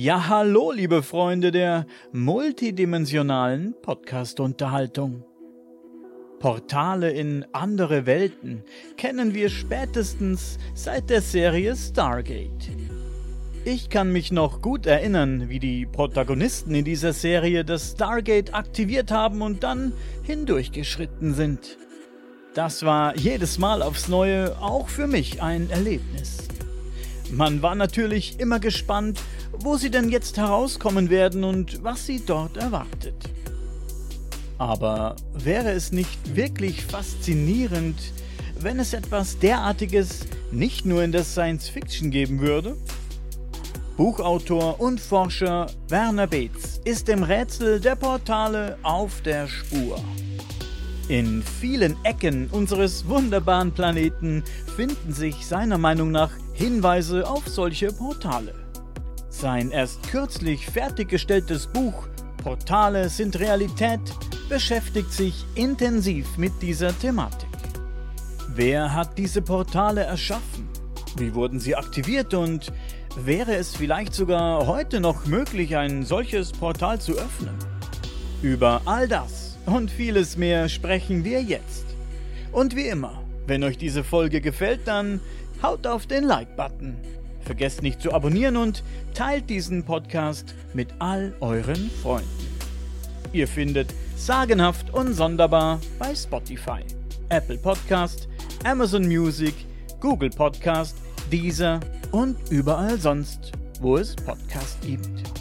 Ja, hallo, liebe Freunde der multidimensionalen Podcast-Unterhaltung. Portale in andere Welten kennen wir spätestens seit der Serie Stargate. Ich kann mich noch gut erinnern, wie die Protagonisten in dieser Serie das Stargate aktiviert haben und dann hindurchgeschritten sind. Das war jedes Mal aufs Neue auch für mich ein Erlebnis. Man war natürlich immer gespannt, wo sie denn jetzt herauskommen werden und was sie dort erwartet. Aber wäre es nicht wirklich faszinierend, wenn es etwas derartiges nicht nur in der Science Fiction geben würde? Buchautor und Forscher Werner Beetz ist dem Rätsel der Portale auf der Spur. In vielen Ecken unseres wunderbaren Planeten finden sich seiner Meinung nach Hinweise auf solche Portale. Sein erst kürzlich fertiggestelltes Buch Portale sind Realität beschäftigt sich intensiv mit dieser Thematik. Wer hat diese Portale erschaffen? Wie wurden sie aktiviert und Wäre es vielleicht sogar heute noch möglich, ein solches Portal zu öffnen? Über all das und vieles mehr sprechen wir jetzt. Und wie immer, wenn euch diese Folge gefällt, dann haut auf den Like-Button. Vergesst nicht zu abonnieren und teilt diesen Podcast mit all euren Freunden. Ihr findet Sagenhaft und Sonderbar bei Spotify, Apple Podcast, Amazon Music, Google Podcast, Deezer und überall sonst, wo es Podcasts gibt.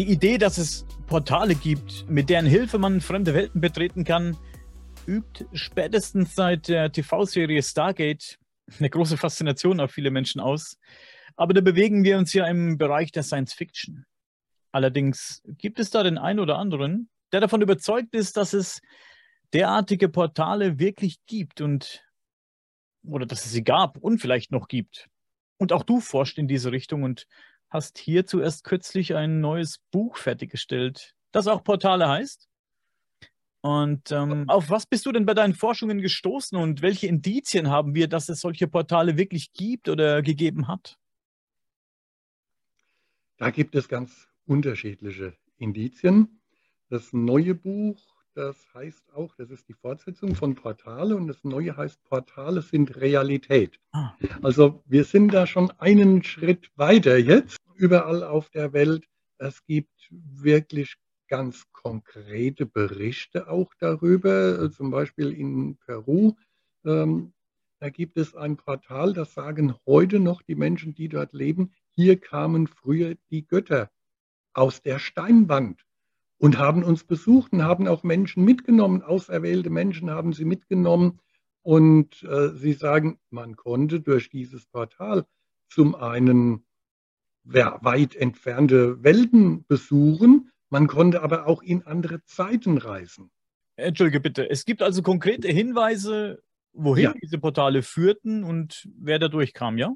Die Idee, dass es Portale gibt, mit deren Hilfe man fremde Welten betreten kann, übt spätestens seit der TV-Serie Stargate eine große Faszination auf viele Menschen aus. Aber da bewegen wir uns ja im Bereich der Science Fiction. Allerdings gibt es da den einen oder anderen, der davon überzeugt ist, dass es derartige Portale wirklich gibt und oder dass es sie gab und vielleicht noch gibt. Und auch du forscht in diese Richtung und hast hier zuerst kürzlich ein neues Buch fertiggestellt, das auch Portale heißt. Und ähm, auf was bist du denn bei deinen Forschungen gestoßen und welche Indizien haben wir, dass es solche Portale wirklich gibt oder gegeben hat? Da gibt es ganz unterschiedliche Indizien. Das neue Buch, das heißt auch, das ist die Fortsetzung von Portale und das neue heißt Portale sind Realität. Ah. Also wir sind da schon einen Schritt weiter jetzt überall auf der Welt. Es gibt wirklich ganz konkrete Berichte auch darüber, zum Beispiel in Peru. Ähm, da gibt es ein Portal, das sagen heute noch die Menschen, die dort leben, hier kamen früher die Götter aus der Steinwand und haben uns besucht und haben auch Menschen mitgenommen, auserwählte Menschen haben sie mitgenommen. Und äh, sie sagen, man konnte durch dieses Portal zum einen ja, weit entfernte Welten besuchen, man konnte aber auch in andere Zeiten reisen. Entschuldige bitte, es gibt also konkrete Hinweise, wohin ja. diese Portale führten und wer da durchkam, ja?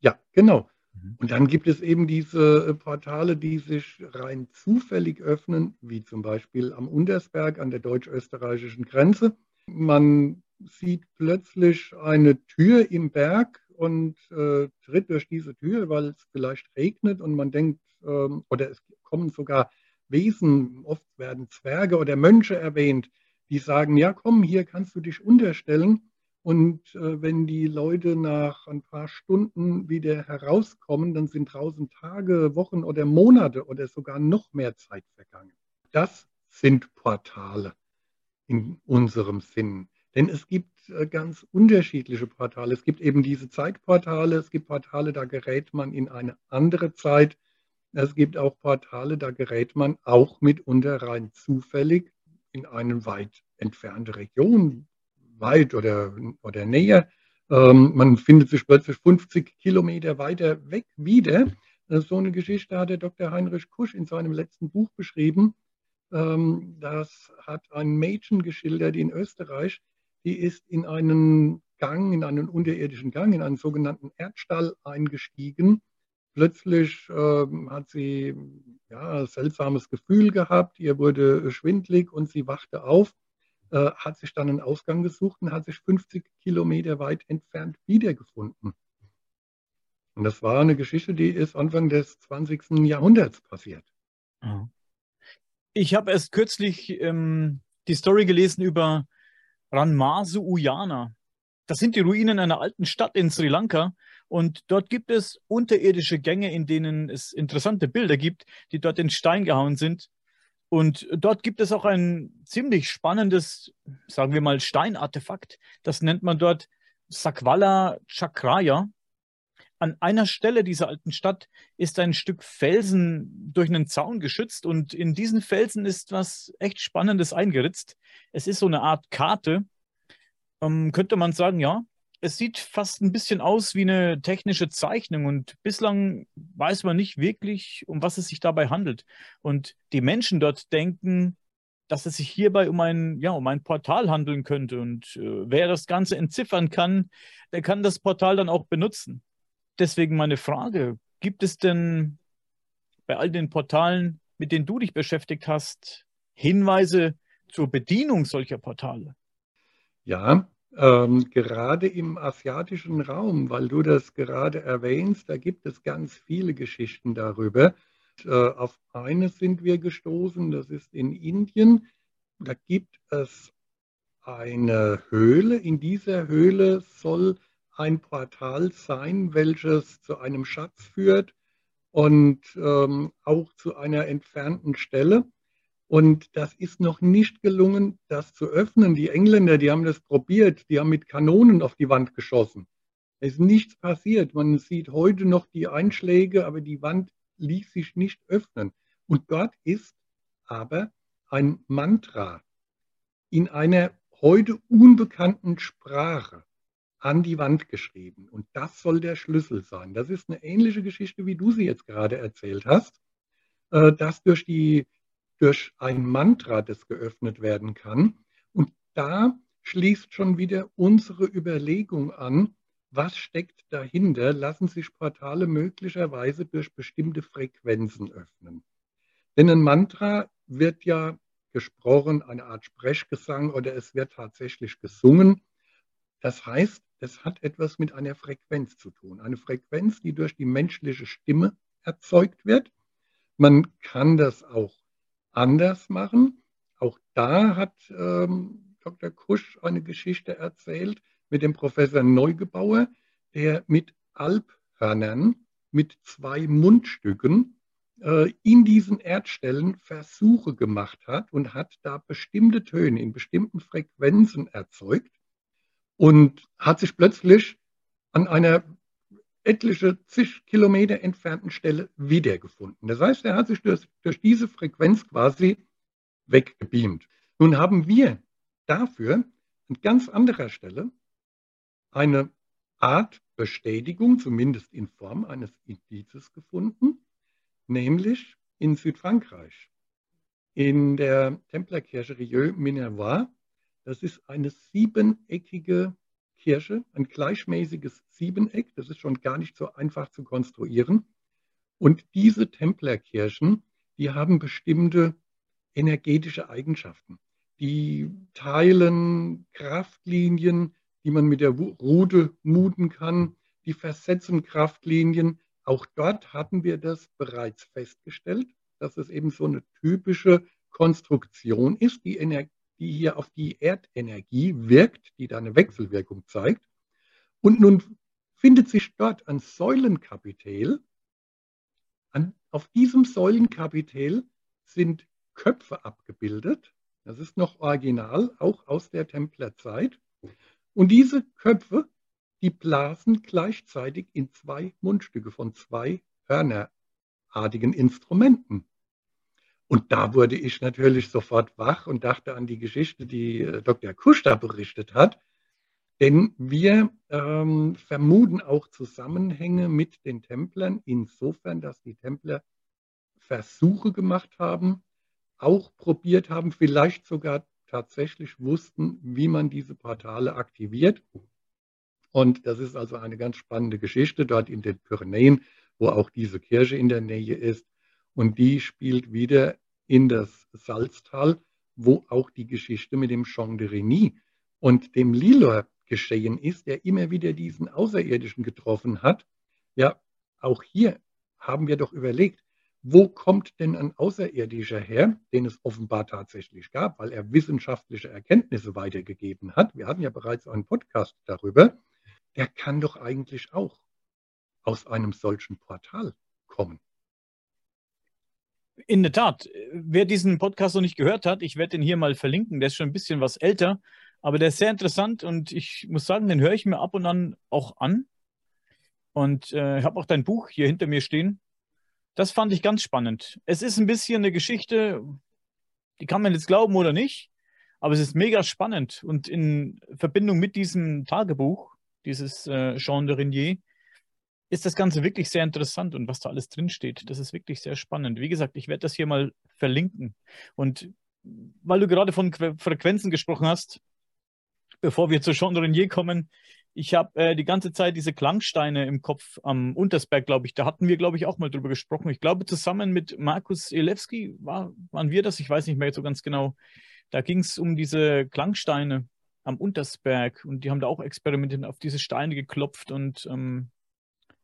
Ja, genau. Mhm. Und dann gibt es eben diese äh, Portale, die sich rein zufällig öffnen, wie zum Beispiel am Untersberg an der deutsch-österreichischen Grenze. Man sieht plötzlich eine Tür im Berg und äh, tritt durch diese Tür, weil es vielleicht regnet und man denkt, ähm, oder es kommen sogar Wesen, oft werden Zwerge oder Mönche erwähnt, die sagen, ja komm, hier kannst du dich unterstellen. Und äh, wenn die Leute nach ein paar Stunden wieder herauskommen, dann sind draußen Tage, Wochen oder Monate oder sogar noch mehr Zeit vergangen. Das sind Portale in unserem Sinn. Denn es gibt äh, ganz unterschiedliche Portale. Es gibt eben diese Zeitportale, es gibt Portale, da gerät man in eine andere Zeit. Es gibt auch Portale, da gerät man auch mitunter rein zufällig in eine weit entfernte Region, weit oder, oder näher. Ähm, man findet sich plötzlich 50 Kilometer weiter weg wieder. Äh, so eine Geschichte hat der Dr. Heinrich Kusch in seinem letzten Buch beschrieben. Ähm, das hat ein Mädchen geschildert in Österreich, die ist in einen Gang, in einen unterirdischen Gang, in einen sogenannten Erdstall eingestiegen. Plötzlich ähm, hat sie ja, seltsames Gefühl gehabt, ihr wurde schwindlig und sie wachte auf, äh, hat sich dann einen Ausgang gesucht und hat sich 50 Kilometer weit entfernt wiedergefunden. Und das war eine Geschichte, die ist Anfang des 20. Jahrhunderts passiert. Ich habe erst kürzlich ähm, die Story gelesen über Ranmasu Uyana. Das sind die Ruinen einer alten Stadt in Sri Lanka. Und dort gibt es unterirdische Gänge, in denen es interessante Bilder gibt, die dort in Stein gehauen sind. Und dort gibt es auch ein ziemlich spannendes, sagen wir mal, Steinartefakt. Das nennt man dort Sakvala Chakraya. An einer Stelle dieser alten Stadt ist ein Stück Felsen durch einen Zaun geschützt und in diesen Felsen ist was echt Spannendes eingeritzt. Es ist so eine Art Karte. Ähm, könnte man sagen, ja, es sieht fast ein bisschen aus wie eine technische Zeichnung und bislang weiß man nicht wirklich, um was es sich dabei handelt. Und die Menschen dort denken, dass es sich hierbei um ein, ja, um ein Portal handeln könnte. Und äh, wer das Ganze entziffern kann, der kann das Portal dann auch benutzen. Deswegen meine Frage, gibt es denn bei all den Portalen, mit denen du dich beschäftigt hast, Hinweise zur Bedienung solcher Portale? Ja, ähm, gerade im asiatischen Raum, weil du das gerade erwähnst, da gibt es ganz viele Geschichten darüber. Äh, auf eine sind wir gestoßen, das ist in Indien. Da gibt es eine Höhle. In dieser Höhle soll ein Portal sein, welches zu einem Schatz führt und ähm, auch zu einer entfernten Stelle. Und das ist noch nicht gelungen, das zu öffnen. Die Engländer, die haben das probiert, die haben mit Kanonen auf die Wand geschossen. Es ist nichts passiert. Man sieht heute noch die Einschläge, aber die Wand ließ sich nicht öffnen. Und dort ist aber ein Mantra in einer heute unbekannten Sprache an die Wand geschrieben. Und das soll der Schlüssel sein. Das ist eine ähnliche Geschichte, wie du sie jetzt gerade erzählt hast, äh, dass durch die durch ein Mantra, das geöffnet werden kann. Und da schließt schon wieder unsere Überlegung an, was steckt dahinter? Lassen sich Portale möglicherweise durch bestimmte Frequenzen öffnen? Denn ein Mantra wird ja gesprochen, eine Art Sprechgesang oder es wird tatsächlich gesungen. Das heißt, es hat etwas mit einer Frequenz zu tun. Eine Frequenz, die durch die menschliche Stimme erzeugt wird. Man kann das auch anders machen. Auch da hat ähm, Dr. Kusch eine Geschichte erzählt mit dem Professor Neugebauer, der mit Alphörnern, mit zwei Mundstücken äh, in diesen Erdstellen Versuche gemacht hat und hat da bestimmte Töne in bestimmten Frequenzen erzeugt und hat sich plötzlich an einer etliche zig Kilometer entfernten Stelle wiedergefunden. Das heißt, er hat sich durch, durch diese Frequenz quasi weggebeamt. Nun haben wir dafür an ganz anderer Stelle eine Art Bestätigung, zumindest in Form eines Indizes gefunden, nämlich in Südfrankreich, in der Templerkirche Rieux Minervois. Das ist eine siebeneckige Kirche, ein gleichmäßiges Siebeneck. Das ist schon gar nicht so einfach zu konstruieren. Und diese Templerkirchen, die haben bestimmte energetische Eigenschaften. Die teilen Kraftlinien, die man mit der Rute muten kann. Die versetzen Kraftlinien. Auch dort hatten wir das bereits festgestellt, dass es eben so eine typische Konstruktion ist, die die hier auf die Erdenergie wirkt, die da eine Wechselwirkung zeigt. Und nun findet sich dort ein Säulenkapitel. An, auf diesem Säulenkapitel sind Köpfe abgebildet. Das ist noch original, auch aus der Templerzeit. Und diese Köpfe, die blasen gleichzeitig in zwei Mundstücke von zwei hörnerartigen Instrumenten. Und da wurde ich natürlich sofort wach und dachte an die Geschichte, die äh, Dr. Kusch da berichtet hat. Denn wir ähm, vermuten auch Zusammenhänge mit den Templern, insofern, dass die Templer Versuche gemacht haben, auch probiert haben, vielleicht sogar tatsächlich wussten, wie man diese Portale aktiviert. Und das ist also eine ganz spannende Geschichte dort in den Pyrenäen, wo auch diese Kirche in der Nähe ist. Und die spielt wieder in das Salztal, wo auch die Geschichte mit dem Jean de Reny und dem Lilor geschehen ist, der immer wieder diesen Außerirdischen getroffen hat. Ja, auch hier haben wir doch überlegt, wo kommt denn ein Außerirdischer her, den es offenbar tatsächlich gab, weil er wissenschaftliche Erkenntnisse weitergegeben hat. Wir hatten ja bereits einen Podcast darüber. Der kann doch eigentlich auch aus einem solchen Portal kommen. In der Tat, wer diesen Podcast noch nicht gehört hat, ich werde den hier mal verlinken. Der ist schon ein bisschen was älter, aber der ist sehr interessant und ich muss sagen, den höre ich mir ab und an auch an. Und äh, ich habe auch dein Buch hier hinter mir stehen. Das fand ich ganz spannend. Es ist ein bisschen eine Geschichte, die kann man jetzt glauben oder nicht, aber es ist mega spannend. Und in Verbindung mit diesem Tagebuch, dieses äh, Jean de Renier, ist das Ganze wirklich sehr interessant und was da alles drinsteht. Das ist wirklich sehr spannend. Wie gesagt, ich werde das hier mal verlinken. Und weil du gerade von Frequenzen gesprochen hast, bevor wir zu Jean Renier kommen, ich habe äh, die ganze Zeit diese Klangsteine im Kopf am Untersberg, glaube ich. Da hatten wir, glaube ich, auch mal drüber gesprochen. Ich glaube, zusammen mit Markus Elewski war, waren wir das. Ich weiß nicht mehr so ganz genau. Da ging es um diese Klangsteine am Untersberg und die haben da auch experimentiert auf diese Steine geklopft und ähm,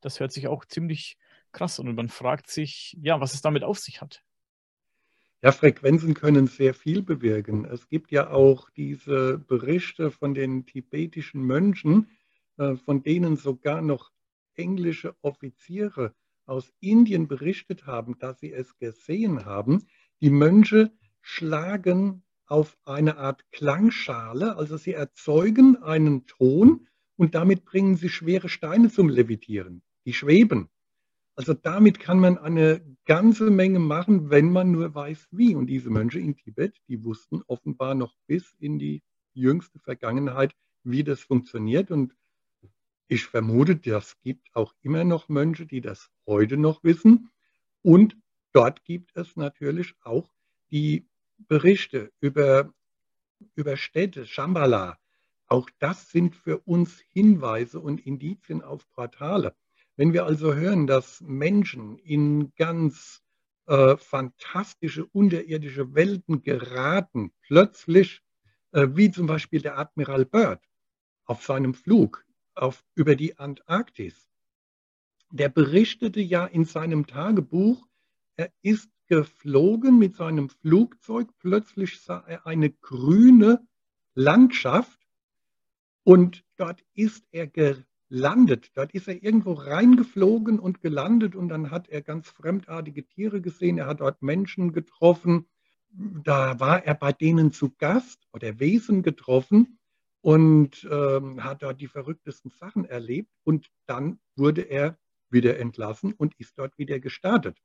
das hört sich auch ziemlich krass an und man fragt sich, ja, was es damit auf sich hat. Ja, Frequenzen können sehr viel bewirken. Es gibt ja auch diese Berichte von den tibetischen Mönchen, äh, von denen sogar noch englische Offiziere aus Indien berichtet haben, dass sie es gesehen haben. Die Mönche schlagen auf eine Art Klangschale, also sie erzeugen einen Ton und damit bringen sie schwere Steine zum Levitieren die schweben. Also damit kann man eine ganze Menge machen, wenn man nur weiß, wie. Und diese Mönche in Tibet, die wussten offenbar noch bis in die jüngste Vergangenheit, wie das funktioniert. Und ich vermute, das gibt auch immer noch Mönche, die das heute noch wissen. Und dort gibt es natürlich auch die Berichte über, über Städte, Shambhala. Auch das sind für uns Hinweise und Indizien auf Portale. Wenn wir also hören, dass Menschen in ganz äh, fantastische unterirdische Welten geraten, plötzlich, äh, wie zum Beispiel der Admiral Byrd auf seinem Flug auf, über die Antarktis, der berichtete ja in seinem Tagebuch, er ist geflogen mit seinem Flugzeug, plötzlich sah er eine grüne Landschaft und dort ist er landet. Dort ist er irgendwo reingeflogen und gelandet und dann hat er ganz fremdartige Tiere gesehen. Er hat dort Menschen getroffen. Da war er bei denen zu Gast oder Wesen getroffen und ähm, hat dort die verrücktesten Sachen erlebt. Und dann wurde er wieder entlassen und ist dort wieder gestartet.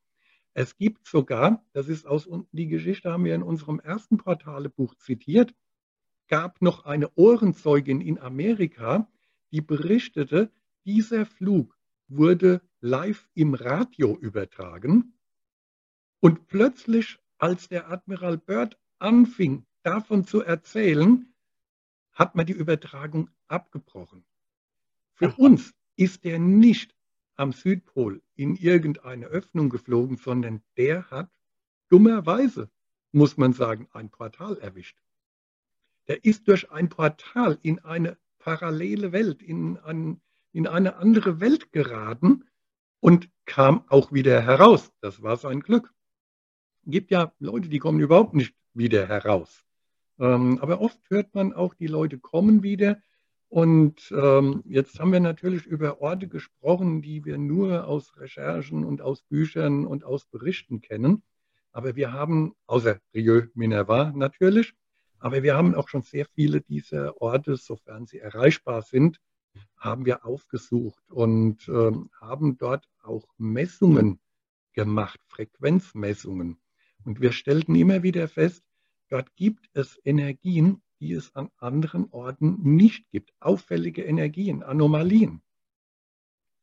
Es gibt sogar, das ist aus unten die Geschichte, haben wir in unserem ersten Portalebuch zitiert, gab noch eine Ohrenzeugin in Amerika, die berichtete, dieser Flug wurde live im Radio übertragen und plötzlich, als der Admiral Byrd anfing, davon zu erzählen, hat man die Übertragung abgebrochen. Für Ach. uns ist er nicht am Südpol in irgendeine Öffnung geflogen, sondern der hat dummerweise, muss man sagen, ein Portal erwischt. Der ist durch ein Portal in eine parallele Welt, in, an, in eine andere Welt geraten und kam auch wieder heraus. Das war sein Glück. Es gibt ja Leute, die kommen überhaupt nicht wieder heraus. Ähm, aber oft hört man auch, die Leute kommen wieder. Und ähm, jetzt haben wir natürlich über Orte gesprochen, die wir nur aus Recherchen und aus Büchern und aus Berichten kennen. Aber wir haben, außer Rieu Minerva natürlich, aber wir haben auch schon sehr viele dieser Orte, sofern sie erreichbar sind, haben wir aufgesucht und äh, haben dort auch Messungen gemacht, Frequenzmessungen. Und wir stellten immer wieder fest, dort gibt es Energien, die es an anderen Orten nicht gibt. Auffällige Energien, Anomalien.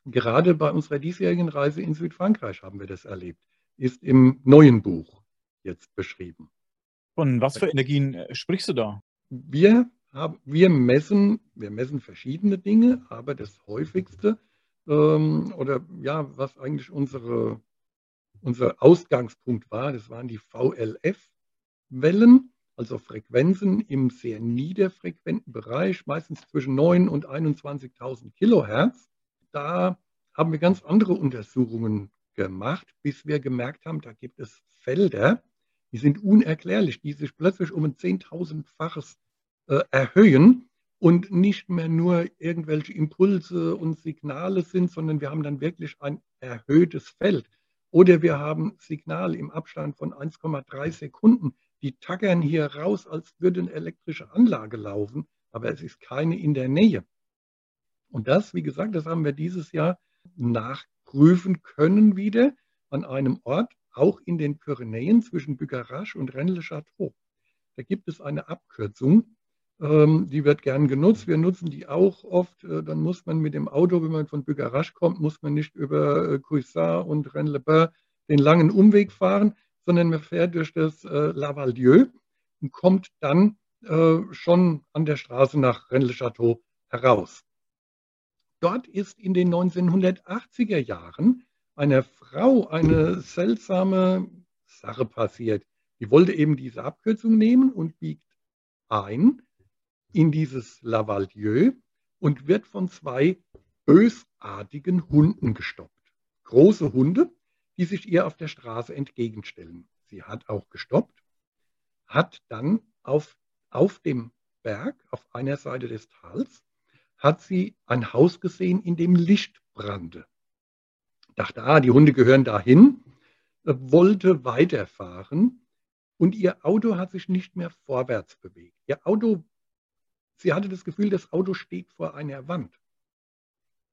Gerade bei unserer diesjährigen Reise in Südfrankreich haben wir das erlebt. Ist im neuen Buch jetzt beschrieben. Von was für Energien äh, sprichst du da? Wir, haben, wir, messen, wir messen verschiedene Dinge, aber das häufigste ähm, oder ja, was eigentlich unsere unser Ausgangspunkt war. Das waren die VLF-Wellen, also Frequenzen im sehr niederfrequenten Bereich, meistens zwischen 9 und 21.000 Kilohertz. Da haben wir ganz andere Untersuchungen gemacht, bis wir gemerkt haben, da gibt es Felder, die sind unerklärlich, die sich plötzlich um ein Zehntausendfaches äh, erhöhen und nicht mehr nur irgendwelche Impulse und Signale sind, sondern wir haben dann wirklich ein erhöhtes Feld. Oder wir haben Signale im Abstand von 1,3 Sekunden, die tackern hier raus, als würde eine elektrische Anlage laufen, aber es ist keine in der Nähe. Und das, wie gesagt, das haben wir dieses Jahr nachprüfen können wieder an einem Ort, auch in den Pyrenäen zwischen Bugarache und Rennes-le-Château. Da gibt es eine Abkürzung, ähm, die wird gern genutzt. Wir nutzen die auch oft. Äh, dann muss man mit dem Auto, wenn man von Bugarache kommt, muss man nicht über äh, Cuissard und Rennes-le-Bain den langen Umweg fahren, sondern man fährt durch das äh, Lavalieu und kommt dann schon an der Straße nach Rennes-le-Château heraus. Dort ist in den 1980er Jahren einer Frau eine seltsame Sache passiert. Die wollte eben diese Abkürzung nehmen und biegt ein in dieses Lavalieu und wird von zwei bösartigen Hunden gestoppt. Große Hunde, die sich ihr auf der Straße entgegenstellen. Sie hat auch gestoppt, hat dann auf, auf dem Berg, auf einer Seite des Tals, hat sie ein Haus gesehen, in dem Licht brannte dachte, ah, die Hunde gehören dahin, äh, wollte weiterfahren und ihr Auto hat sich nicht mehr vorwärts bewegt. Ihr Auto, sie hatte das Gefühl, das Auto steht vor einer Wand.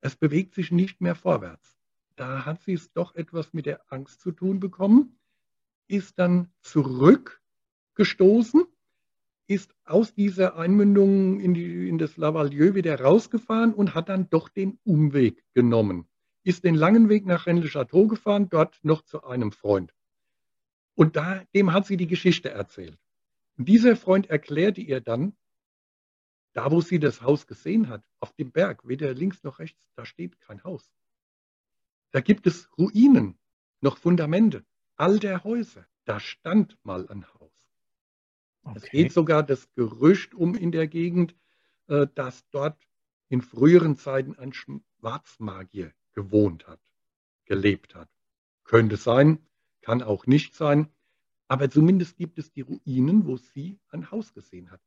Es bewegt sich nicht mehr vorwärts. Da hat sie es doch etwas mit der Angst zu tun bekommen, ist dann zurückgestoßen, ist aus dieser Einmündung in, die, in das Lavalieu wieder rausgefahren und hat dann doch den Umweg genommen ist den langen Weg nach Rennes-le-Château gefahren, dort noch zu einem Freund. Und da, dem hat sie die Geschichte erzählt. Und dieser Freund erklärte ihr dann, da wo sie das Haus gesehen hat, auf dem Berg, weder links noch rechts, da steht kein Haus. Da gibt es Ruinen, noch Fundamente, alter Häuser. Da stand mal ein Haus. Okay. Es geht sogar das Gerücht um in der Gegend, äh, dass dort in früheren Zeiten ein Schwarzmagier gewohnt hat, gelebt hat. Könnte sein, kann auch nicht sein, aber zumindest gibt es die Ruinen, wo sie ein Haus gesehen hat.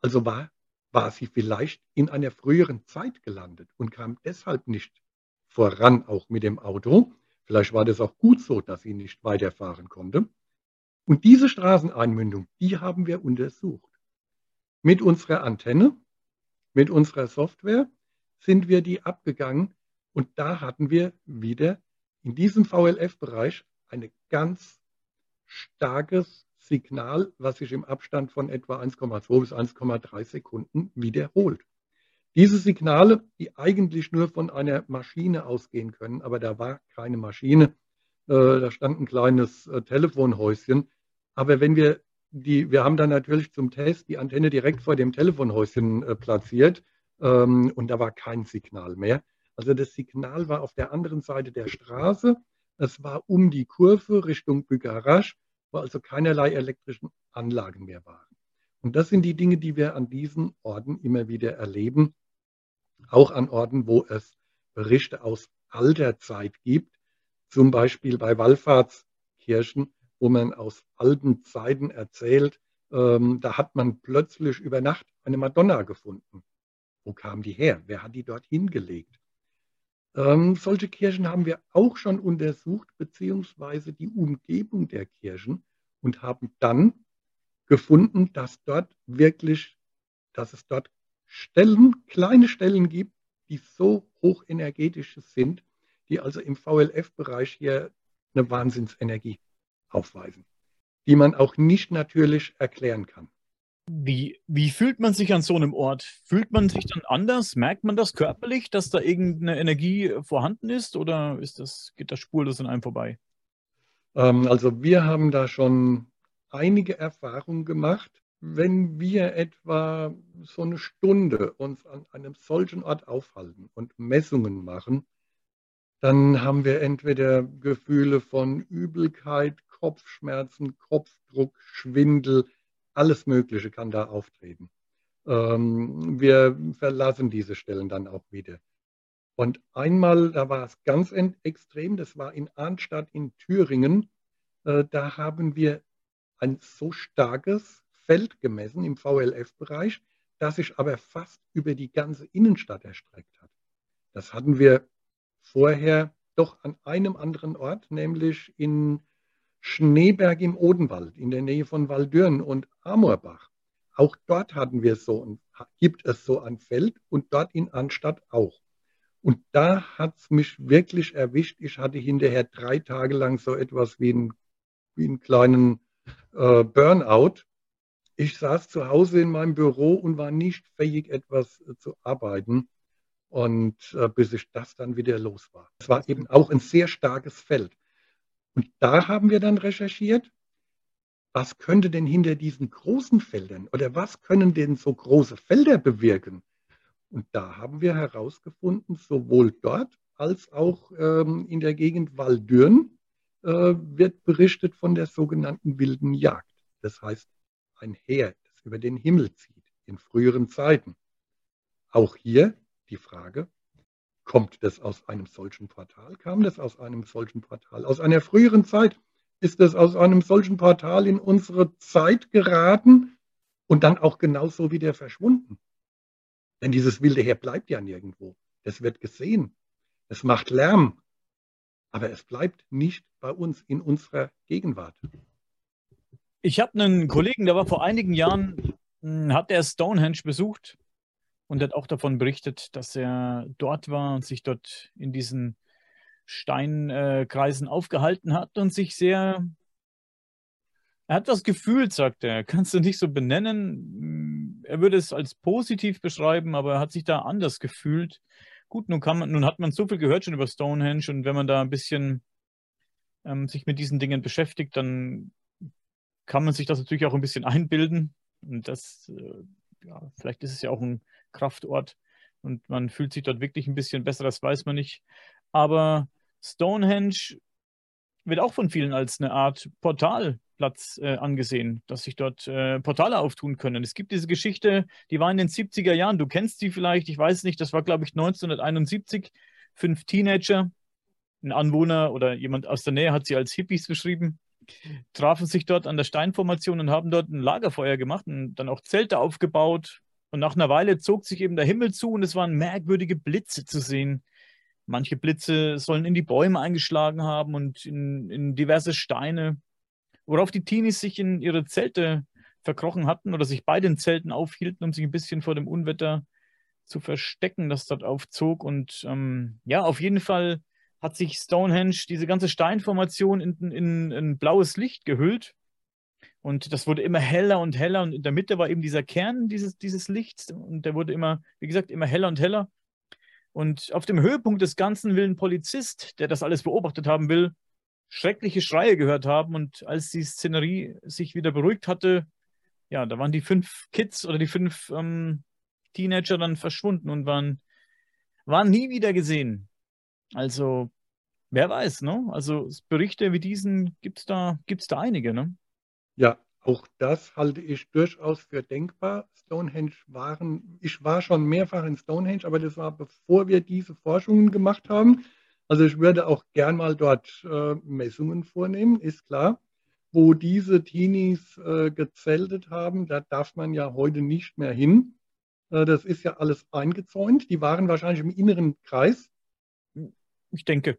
Also war, war sie vielleicht in einer früheren Zeit gelandet und kam deshalb nicht voran, auch mit dem Auto. Vielleicht war das auch gut so, dass sie nicht weiterfahren konnte. Und diese Straßeneinmündung, die haben wir untersucht. Mit unserer Antenne, mit unserer Software sind wir die abgegangen und da hatten wir wieder in diesem VLF-Bereich ein ganz starkes Signal, was sich im Abstand von etwa 1,2 bis 1,3 Sekunden wiederholt. Diese Signale, die eigentlich nur von einer Maschine ausgehen können, aber da war keine Maschine, äh, da stand ein kleines äh, Telefonhäuschen. Aber wenn wir die, wir haben dann natürlich zum Test die Antenne direkt vor dem Telefonhäuschen äh, platziert ähm, und da war kein Signal mehr. Also das Signal war auf der anderen Seite der Straße. Es war um die Kurve Richtung Bugarache, wo also keinerlei elektrischen Anlagen mehr waren. Und das sind die Dinge, die wir an diesen Orten immer wieder erleben. Auch an Orten, wo es Berichte aus alter Zeit gibt. Zum Beispiel bei Wallfahrtskirchen, wo man aus alten Zeiten erzählt, ähm, da hat man plötzlich über Nacht eine Madonna gefunden. Wo kam die her? Wer hat die dort hingelegt? Ähm, solche Kirchen haben wir auch schon untersucht, beziehungsweise die Umgebung der Kirchen und haben dann gefunden, dass dort wirklich, dass es dort Stellen, kleine Stellen gibt, die so hochenergetisch sind, die also im VLF-Bereich hier eine Wahnsinnsenergie aufweisen, die man auch nicht natürlich erklären kann. Wie, wie fühlt man sich an so einem Ort? Fühlt man sich dann anders? Merkt man das körperlich, dass da irgendeine Energie vorhanden ist oder ist das, geht das spurlos an einem vorbei? Ähm, also wir haben da schon einige Erfahrungen gemacht. Wenn wir etwa so eine Stunde uns an einem solchen Ort aufhalten und Messungen machen, Dann haben wir entweder Gefühle von Übelkeit, Kopfschmerzen, Kopfdruck, Schwindel, alles Mögliche kann da auftreten. Ähm, wir verlassen diese Stellen dann auch wieder. Und einmal, da war es ganz extrem, das war in Arnstadt in Thüringen, äh, da haben wir ein so starkes Feld gemessen im VLF-Bereich, das sich aber fast über die ganze Innenstadt erstreckt hat. Das hatten wir vorher doch an einem anderen Ort, nämlich in Schneeberg im Odenwald, in der Nähe von Waldürn und Amorbach. Auch dort hatten wir so, gibt es so ein Feld und dort in Anstadt auch. Und da hat es mich wirklich erwischt. Ich hatte hinterher drei Tage lang so etwas wie, ein, wie einen kleinen äh, Burnout. Ich saß zu Hause in meinem Büro und war nicht fähig, etwas äh, zu arbeiten. Und äh, bis ich das dann wieder los war. Es war eben auch ein sehr starkes Feld. Und da haben wir dann recherchiert, was könnte denn hinter diesen großen Feldern oder was können denn so große Felder bewirken? Und da haben wir herausgefunden, sowohl dort als auch ähm, in der Gegend Waldürn äh, wird berichtet von der sogenannten wilden Jagd. Das heißt, ein Heer, das über den Himmel zieht in früheren Zeiten. Auch hier die Frage, kommt das aus einem solchen Portal? Kam das aus einem solchen Portal? Aus einer früheren Zeit? Ist das aus einem solchen Portal in unsere Zeit geraten und dann auch genauso wieder verschwunden? Denn dieses wilde Heer bleibt ja nirgendwo. Es wird gesehen. Es macht Lärm. Aber es bleibt nicht bei uns in unserer Gegenwart. Ich habe einen Kollegen, der war vor einigen Jahren, hm, hat er Stonehenge besucht und hat auch davon berichtet, dass er dort war und sich dort in diesen Steinkreisen aufgehalten hat und sich sehr er hat was gefühlt, sagt er. Kannst du nicht so benennen. Er würde es als positiv beschreiben, aber er hat sich da anders gefühlt. Gut, nun, kann man, nun hat man so viel gehört schon über Stonehenge und wenn man da ein bisschen ähm, sich mit diesen Dingen beschäftigt, dann kann man sich das natürlich auch ein bisschen einbilden. Und das, äh, ja, vielleicht ist es ja auch ein Kraftort und man fühlt sich dort wirklich ein bisschen besser, das weiß man nicht. Aber Stonehenge wird auch von vielen als eine Art Portal Platz äh, angesehen, dass sich dort äh, Portale auftun können. Es gibt diese Geschichte, die war in den 70er Jahren, du kennst sie vielleicht, ich weiß nicht, das war glaube ich 1971. Fünf Teenager, ein Anwohner oder jemand aus der Nähe hat sie als Hippies beschrieben, trafen sich dort an der Steinformation und haben dort ein Lagerfeuer gemacht und dann auch Zelte aufgebaut. Und nach einer Weile zog sich eben der Himmel zu und es waren merkwürdige Blitze zu sehen. Manche Blitze sollen in die Bäume eingeschlagen haben und in, in diverse Steine worauf die Teenies sich in ihre Zelte verkrochen hatten oder sich bei den Zelten aufhielten, um sich ein bisschen vor dem Unwetter zu verstecken, das dort aufzog. Und ähm, ja, auf jeden Fall hat sich Stonehenge, diese ganze Steinformation, in, in, in blaues Licht gehüllt. Und das wurde immer heller und heller. Und in der Mitte war eben dieser Kern dieses, dieses Lichts. Und der wurde immer, wie gesagt, immer heller und heller. Und auf dem Höhepunkt des Ganzen will ein Polizist, der das alles beobachtet haben will, schreckliche Schreie gehört haben. Und als die Szenerie sich wieder beruhigt hatte, ja, da waren die fünf Kids oder die fünf ähm, Teenager dann verschwunden und waren, waren nie wieder gesehen. Also, wer weiß, ne? Also Berichte wie diesen gibt es da, gibt's da einige, ne? Ja, auch das halte ich durchaus für denkbar. Stonehenge waren, ich war schon mehrfach in Stonehenge, aber das war bevor wir diese Forschungen gemacht haben. Also ich würde auch gern mal dort äh, Messungen vornehmen, ist klar. Wo diese Teenies äh, gezeltet haben, da darf man ja heute nicht mehr hin. Äh, das ist ja alles eingezäunt. Die waren wahrscheinlich im inneren Kreis. Ich denke.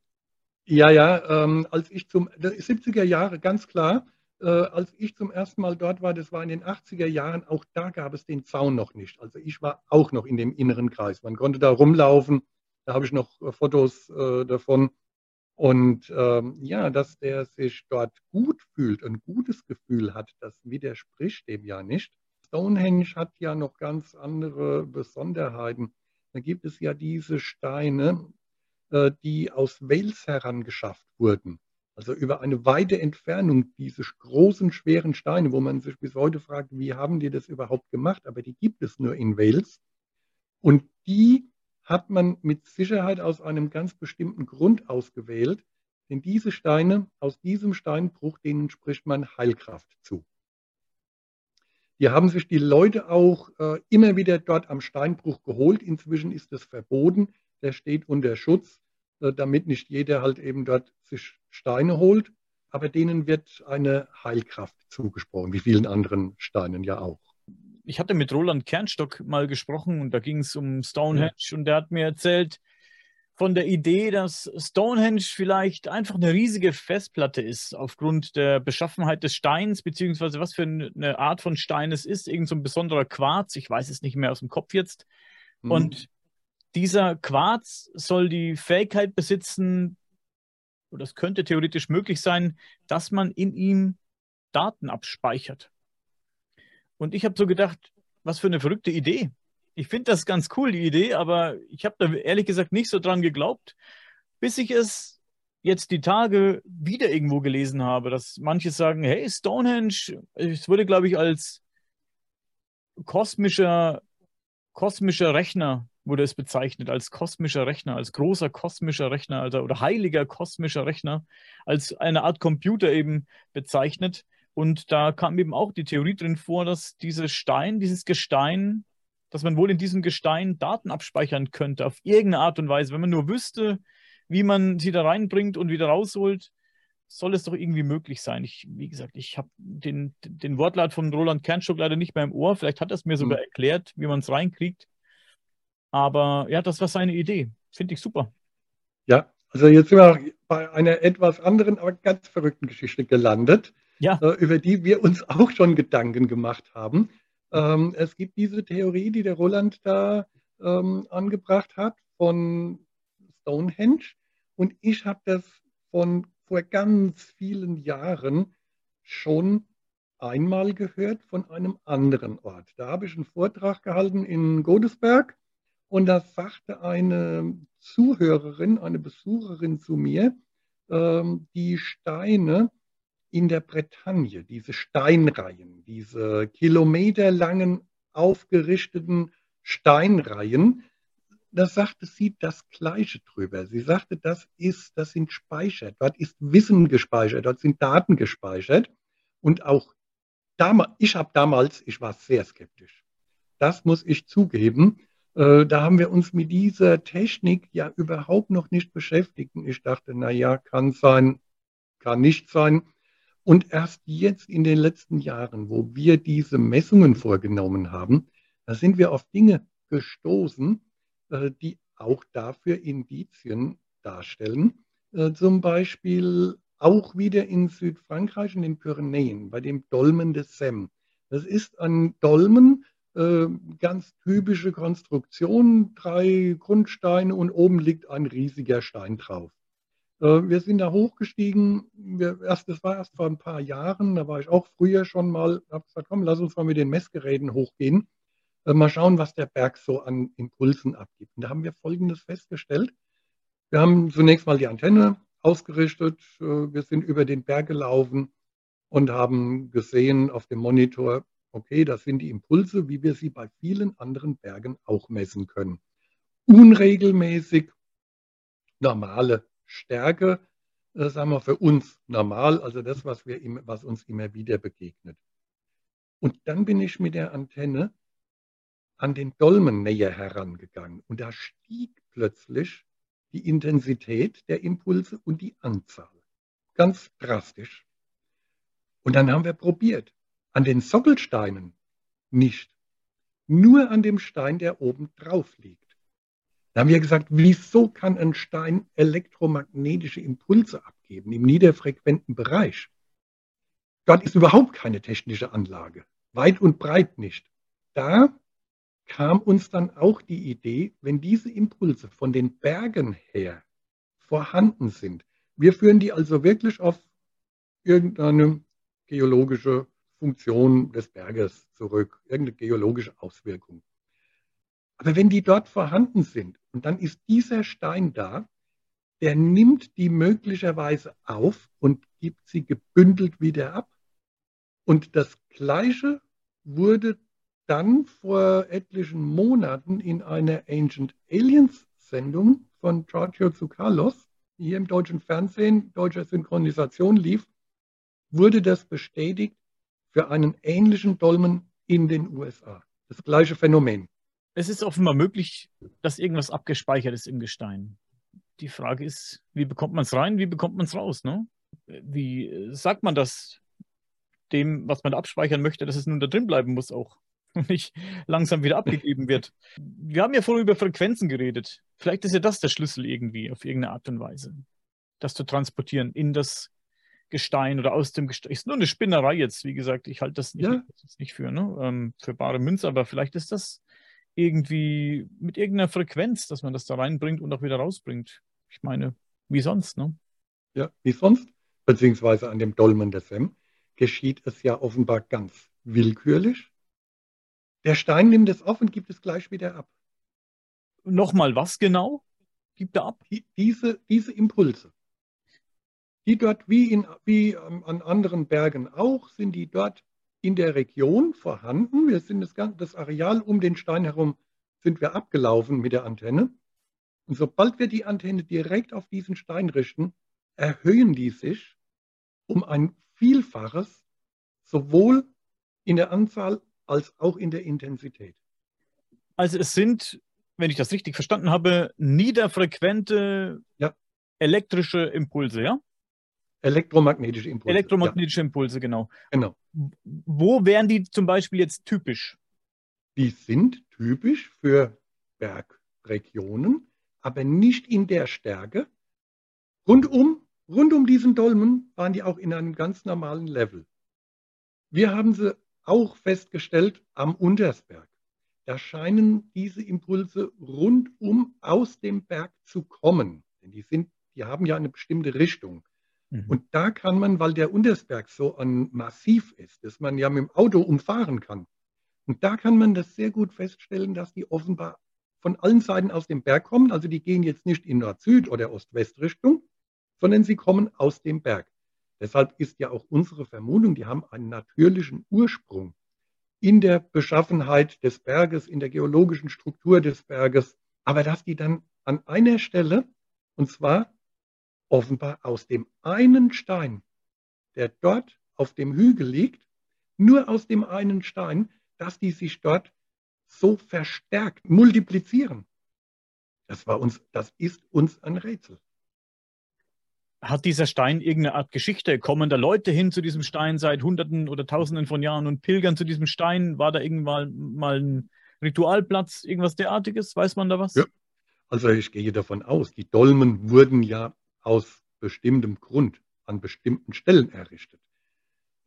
Ja, ja, ähm, als ich zum 70er Jahre, ganz klar, als ich zum ersten Mal dort war, das war in den 80er Jahren, auch da gab es den Zaun noch nicht. Also ich war auch noch in dem inneren Kreis. Man konnte da rumlaufen da habe ich noch äh, Fotos äh, davon. Und ähm, ja, dass der sich dort gut fühlt, ein gutes Gefühl hat, das widerspricht dem ja nicht. Stonehenge hat ja noch ganz andere Besonderheiten. Da gibt es ja diese Steine, äh, die aus Wales herangeschafft wurden. Also über eine weite Entfernung diese großen, schweren Steine, wo man sich bis heute fragt, wie haben die das überhaupt gemacht? Aber die gibt es nur in Wales. Und die hat man mit Sicherheit aus einem ganz bestimmten Grund ausgewählt, denn diese Steine, aus diesem Steinbruch, denen spricht man Heilkraft zu. Die haben sich die Leute auch äh, immer wieder dort am Steinbruch geholt. Inzwischen ist es verboten. Der steht unter Schutz, damit nicht jeder halt eben dort sich Steine holt. Aber denen wird eine Heilkraft zugesprochen, wie vielen anderen Steinen ja auch. Ich hatte mit Roland Kernstock mal gesprochen und da ging es um Stonehenge ja. und der hat mir erzählt, von der Idee, dass Stonehenge vielleicht einfach eine riesige Festplatte ist, aufgrund der Beschaffenheit des Steins, beziehungsweise was für eine Art von Stein es ist, irgend so ein besonderer Quarz, ich weiß es nicht mehr aus dem Kopf jetzt. Mhm. Und dieser Quarz soll die Fähigkeit besitzen, oder es könnte theoretisch möglich sein, dass man in ihm Daten abspeichert. Und ich habe so gedacht, was für eine verrückte Idee ich finde das ganz cool, die Idee, aber ich habe da ehrlich gesagt nicht so dran geglaubt, bis ich es jetzt die Tage wieder irgendwo gelesen habe, dass manche sagen, hey, Stonehenge, es wurde, glaube ich, als kosmischer, kosmischer Rechner wurde es bezeichnet, als kosmischer Rechner, als großer kosmischer Rechner, also oder heiliger kosmischer Rechner, als eine Art Computer eben bezeichnet. Und da kam eben auch die Theorie drin vor, dass dieses Stein, dieses Gestein dass man wohl in diesem Gestein Daten abspeichern könnte, auf irgendeine Art und Weise. Wenn man nur wüsste, wie man sie da reinbringt und wieder rausholt, soll es doch irgendwie möglich sein. Ich, wie gesagt, ich habe den, den Wortlaut von Roland Kernstock leider nicht mehr im Ohr. Vielleicht hat er es mir sogar mhm. erklärt, wie man es reinkriegt. Aber ja, das war seine Idee. Finde ich super. Ja, also jetzt sind wir bei einer etwas anderen, aber ganz verrückten Geschichte gelandet, ja. äh, über die wir uns auch schon Gedanken gemacht haben. Ähm, es gibt diese Theorie, die der Roland da ähm, angebracht hat von Stonehenge. Und ich habe das von vor ganz vielen Jahren schon einmal gehört von einem anderen Ort. Da habe ich einen Vortrag gehalten in Godesberg und da sagte eine Zuhörerin, eine Besucherin zu mir, ähm, die Steine in der Bretagne, diese Steinreihen, diese kilometerlangen aufgerichteten Steinreihen, da sagte sie das Gleiche drüber. Sie sagte, das ist, das sind Speicher, dort ist Wissen gespeichert, dort sind Daten gespeichert. Und auch damals, ich habe damals, ich war sehr skeptisch. Das muss ich zugeben. Äh, da haben wir uns mit dieser Technik ja überhaupt noch nicht beschäftigt. Und ich dachte, na ja, kann sein, kann nicht sein. Und erst jetzt in den letzten Jahren, wo wir diese Messungen vorgenommen haben, da sind wir auf Dinge gestoßen, äh, die auch dafür Indizien darstellen. Äh, zum Beispiel auch wieder in Südfrankreich, in den Pyrenäen, bei dem Dolmen des Sem. Das ist ein Dolmen, ganz typische Konstruktion, drei Grundsteine und oben liegt ein riesiger Stein drauf. Äh, wir sind da hochgestiegen. Wir, erst, das war erst vor ein paar Jahren. Da war ich auch früher schon mal. Habe gesagt, komm, lass uns mal mit den Messgeräten hochgehen. Äh, mal schauen, was der Berg so an Impulsen abgibt. Und da haben wir Folgendes festgestellt. Wir haben zunächst mal die Antenne ausgerichtet. Äh, wir sind über den Berg gelaufen und haben gesehen auf dem Monitor, okay, das sind die Impulse, wie wir sie bei vielen anderen Bergen auch messen können. Unregelmäßig, normale Stärke, äh, sagen wir, für uns normal, also das, was, wir, was uns immer wieder begegnet. Und dann bin ich mit der Antenne an den Dolmen näher herangegangen und da stieg plötzlich die Intensität der Impulse und die Anzahl. Ganz drastisch. Und dann haben wir probiert. An den Sockelsteinen nicht. Nur an dem Stein, der oben drauf liegt. Da haben wir gesagt, wieso kann ein Stein elektromagnetische Impulse abgeben im niederfrequenten Bereich? Dort ist überhaupt keine technische Anlage, weit und breit nicht. Da kam uns dann auch die Idee, wenn diese Impulse von den Bergen her vorhanden sind, wir führen die also wirklich auf irgendeine geologische Funktion des Berges zurück, irgendeine geologische Auswirkung. Aber wenn die dort vorhanden sind und dann ist dieser Stein da, der nimmt die möglicherweise auf und gibt sie gebündelt wieder ab. Und das Gleiche wurde dann vor etlichen Monaten in einer Ancient Aliens Sendung von Giorgio Tsoukalos, die hier im deutschen Fernsehen, deutscher Synchronisation lief, wurde das bestätigt für einen ähnlichen Dolmen in den USA. Das gleiche Phänomen. Es ist offenbar möglich, dass irgendwas abgespeichert ist im Gestein. Die Frage ist, wie bekommt man es rein, wie bekommt man es raus? Ne? Wie sagt man das dem, was man abspeichern möchte, dass es nun da drin bleiben muss auch und nicht langsam wieder abgegeben wird? Wir haben ja vorhin über Frequenzen geredet. Vielleicht ist ja das der Schlüssel irgendwie auf irgendeine Art und Weise, das zu transportieren in das Gestein oder aus dem Gestein. Ist nur eine Spinnerei jetzt, wie gesagt. Ich halte das nicht, ja. nicht für, ne? ähm, für bare Münze, aber vielleicht ist das irgendwie mit irgendeiner Frequenz, dass man das da reinbringt und auch wieder rausbringt. Ich meine, wie sonst, ne? Ja, wie sonst, beziehungsweise an dem Dolmen des Sem, geschieht es ja offenbar ganz willkürlich. Der Stein nimmt es auf und gibt es gleich wieder ab. Nochmal, was genau gibt er ab? Die, diese, diese Impulse die dort wie, in, wie an anderen Bergen auch, sind die dort in der Region vorhanden. Wir sind das, das Areal um den Stein herum sind wir abgelaufen mit der Antenne. Und sobald wir die Antenne direkt auf diesen Stein richten, erhöhen die sich um ein Vielfaches, sowohl in der Anzahl als auch in der Intensität. Also es sind, wenn ich das richtig verstanden habe, niederfrequente ja. elektrische Impulse, ja? Elektromagnetische Impulse. Elektromagnetische ja. Impulse, genau. Genau. Wo wären die zum Beispiel jetzt typisch? Die sind typisch für Bergregionen, aber nicht in der Stärke. Rundum, rund um diesen Dolmen waren die auch in einem ganz normalen Level. Wir haben sie auch festgestellt am Untersberg. Da scheinen diese Impulse rundum aus dem Berg zu kommen. Denn die, sind, die haben ja eine bestimmte Richtung. Mhm. Und da kann man, weil der Untersberg so ein Massiv ist, dass man ja mit dem Auto umfahren kann, und da kann man das sehr gut feststellen, dass die offenbar von allen Seiten aus dem Berg kommen. Also die gehen jetzt nicht in Nord-Süd- oder Ost-West-Richtung, sondern sie kommen aus dem Berg. Deshalb ist ja auch unsere Vermutung, die haben einen natürlichen Ursprung in der Beschaffenheit des Berges, in der geologischen Struktur des Berges, aber dass die dann an einer Stelle, und zwar offenbar aus dem einen Stein, der dort auf dem Hügel liegt, nur aus dem einen Stein, dass die sich dort so verstärkt multiplizieren. Das war uns, das ist uns ein Rätsel. Hat dieser Stein irgendeine Art Geschichte? Kommen da Leute hin zu diesem Stein seit Hunderten oder Tausenden von Jahren und pilgern zu diesem Stein? War da irgendwann mal ein Ritualplatz, irgendwas derartiges? Weiß man da was? Ja, also ich gehe davon aus, die Dolmen wurden ja aus bestimmtem Grund an bestimmten Stellen errichtet.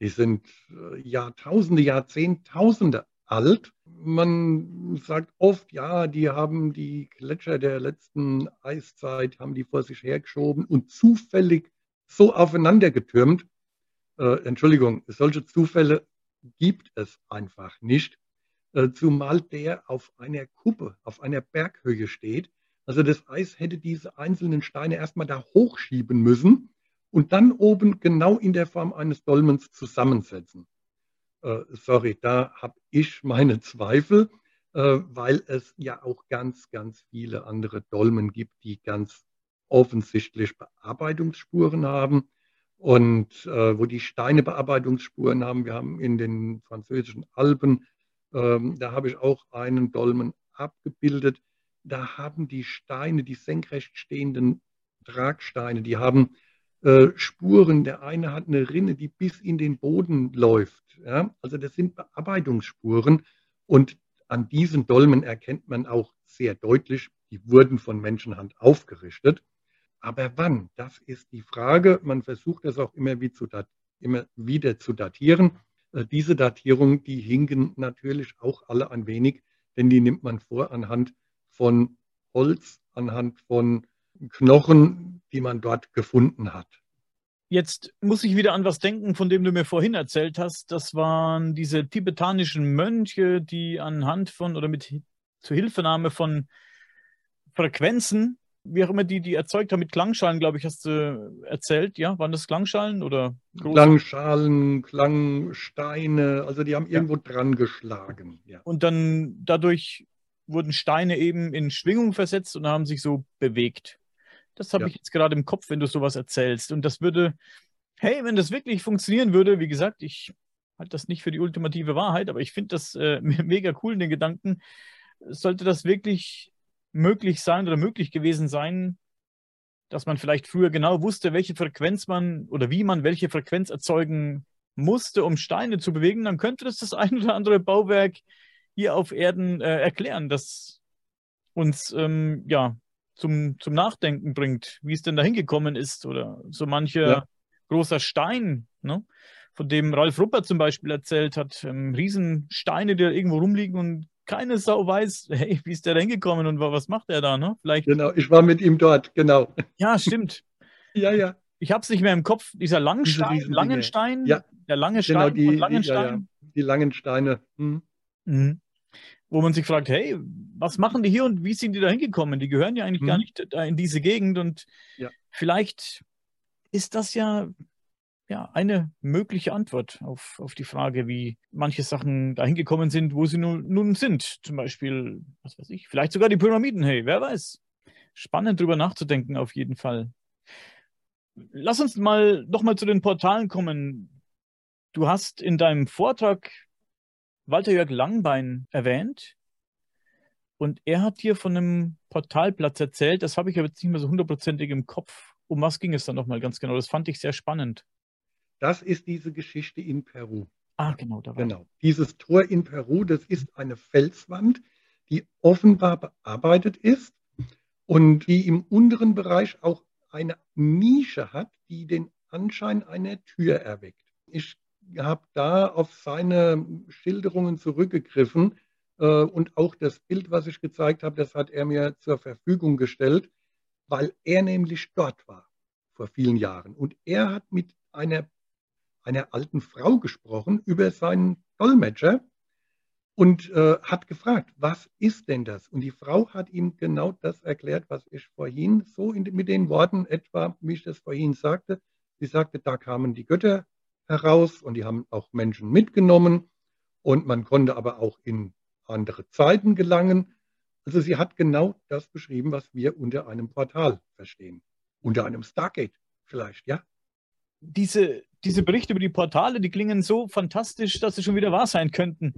Die sind äh, Jahrtausende, Jahrzehntausende alt. Man sagt oft, ja, die haben die Gletscher der letzten Eiszeit, haben die vor sich hergeschoben und zufällig so aufeinander getürmt. Äh, Entschuldigung, solche Zufälle gibt es einfach nicht, äh, zumal der auf einer Kuppe, auf einer Berghöhe steht, also das Eis hätte diese einzelnen Steine erstmal da hochschieben müssen und dann oben genau in der Form eines Dolmens zusammensetzen. Äh, sorry, da habe ich meine Zweifel, äh, weil es ja auch ganz, ganz viele andere Dolmen gibt, die ganz offensichtlich Bearbeitungsspuren haben und äh, wo die Steine Bearbeitungsspuren haben. Wir haben in den französischen Alpen, ähm, da habe ich auch einen Dolmen abgebildet da haben die Steine, die senkrecht stehenden Tragsteine, die haben äh, Spuren. Der eine hat eine Rinne, die bis in den Boden läuft. Ja? Also das sind Bearbeitungsspuren und an diesen Dolmen erkennt man auch sehr deutlich, die wurden von Menschenhand aufgerichtet. Aber wann? Das ist die Frage. Man versucht das auch immer, wie zu immer wieder zu datieren. Äh, diese Datierungen, die hinken natürlich auch alle ein wenig, denn die nimmt man vor anhand von Holz, anhand von Knochen, die man dort gefunden hat. Jetzt muss ich wieder an was denken, von dem du mir vorhin erzählt hast. Das waren diese tibetanischen Mönche, die anhand von oder mit Zuhilfenahme von Frequenzen wie auch immer die, die erzeugt haben mit Klangschalen, glaube ich, hast du erzählt, ja? Waren das Klangschalen oder? Große? Klangschalen, Klangsteine, also die haben irgendwo ja. dran geschlagen. Ja. Und dann dadurch wurden Steine eben in Schwingung versetzt und haben sich so bewegt. Das habe ja. ich jetzt gerade im Kopf, wenn du sowas erzählst. Und das würde, hey, wenn das wirklich funktionieren würde, wie gesagt, ich halte das nicht für die ultimative Wahrheit, aber ich finde das äh, mega cool, den Gedanken. Sollte das wirklich möglich sein oder möglich gewesen sein, dass man vielleicht früher genau wusste, welche Frequenz man oder wie man welche Frequenz erzeugen musste, um Steine zu bewegen, dann könnte das das ein oder andere Bauwerk hier auf Erden äh, erklären, das uns ähm, ja zum, zum Nachdenken bringt, wie es denn da hingekommen ist oder so mancher ja. großer Stein, ne? von dem Ralf Ruppert zum Beispiel erzählt hat, ähm, Riesensteine, die da irgendwo rumliegen und keine Sau weiß, hey, wie ist der da hingekommen und was macht er da, ne? Vielleicht. Genau, ich war mit ihm dort, genau. Ja, stimmt. ja, ja. Ich habe es nicht mehr im Kopf, dieser Langstein, Langenstein, ja. der lange genau, Stein genau, die, Langenstein. Die, ja, ja. die langen Steine. Hm. Mhm wo man sich fragt, hey, was machen die hier und wie sind die da hingekommen? Die gehören ja eigentlich mhm. gar nicht in diese Gegend und ja. vielleicht ist das ja, ja eine mögliche Antwort auf, auf die Frage, wie manche Sachen da hingekommen sind, wo sie nun, nun sind. Zum Beispiel, was weiß ich, vielleicht sogar die Pyramiden, hey, wer weiß. Spannend drüber nachzudenken auf jeden Fall. Lass uns mal noch mal zu den Portalen kommen. Du hast in deinem Vortrag Walter-Jörg Langbein erwähnt. Und er hat hier von einem Portalplatz erzählt. Das habe ich aber jetzt nicht mehr so hundertprozentig im Kopf. Um was ging es dann nochmal ganz genau? Das fand ich sehr spannend. Das ist diese Geschichte in Peru. Ah, genau. Da war genau. Dieses Tor in Peru, das ist eine Felswand, die offenbar bearbeitet ist und die im unteren Bereich auch eine Nische hat, die den Anschein einer Tür erweckt. Ich habe da auf seine Schilderungen zurückgegriffen äh, und auch das Bild, was ich gezeigt habe, das hat er mir zur Verfügung gestellt, weil er nämlich dort war vor vielen Jahren. Und er hat mit einer, einer alten Frau gesprochen über seinen Dolmetscher und äh, hat gefragt, was ist denn das? Und die Frau hat ihm genau das erklärt, was ich vorhin so in, mit den Worten etwa, wie ich das vorhin sagte. Sie sagte, da kamen die Götter heraus und die haben auch Menschen mitgenommen und man konnte aber auch in andere Zeiten gelangen. Also sie hat genau das beschrieben, was wir unter einem Portal verstehen. Unter einem Stargate vielleicht, ja? Diese, diese Berichte über die Portale, die klingen so fantastisch, dass sie schon wieder wahr sein könnten.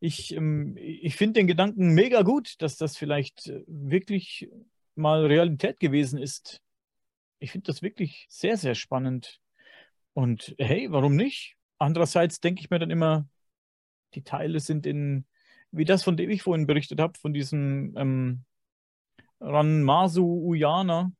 Ich, ähm, ich finde den Gedanken mega gut, dass das vielleicht äh, wirklich mal Realität gewesen ist. Ich finde das wirklich sehr, sehr spannend. Und hey, warum nicht? Andererseits denke ich mir dann immer, die Teile sind in, wie das, von dem ich vorhin berichtet habe, von diesem ähm, Ranmasu Uyana,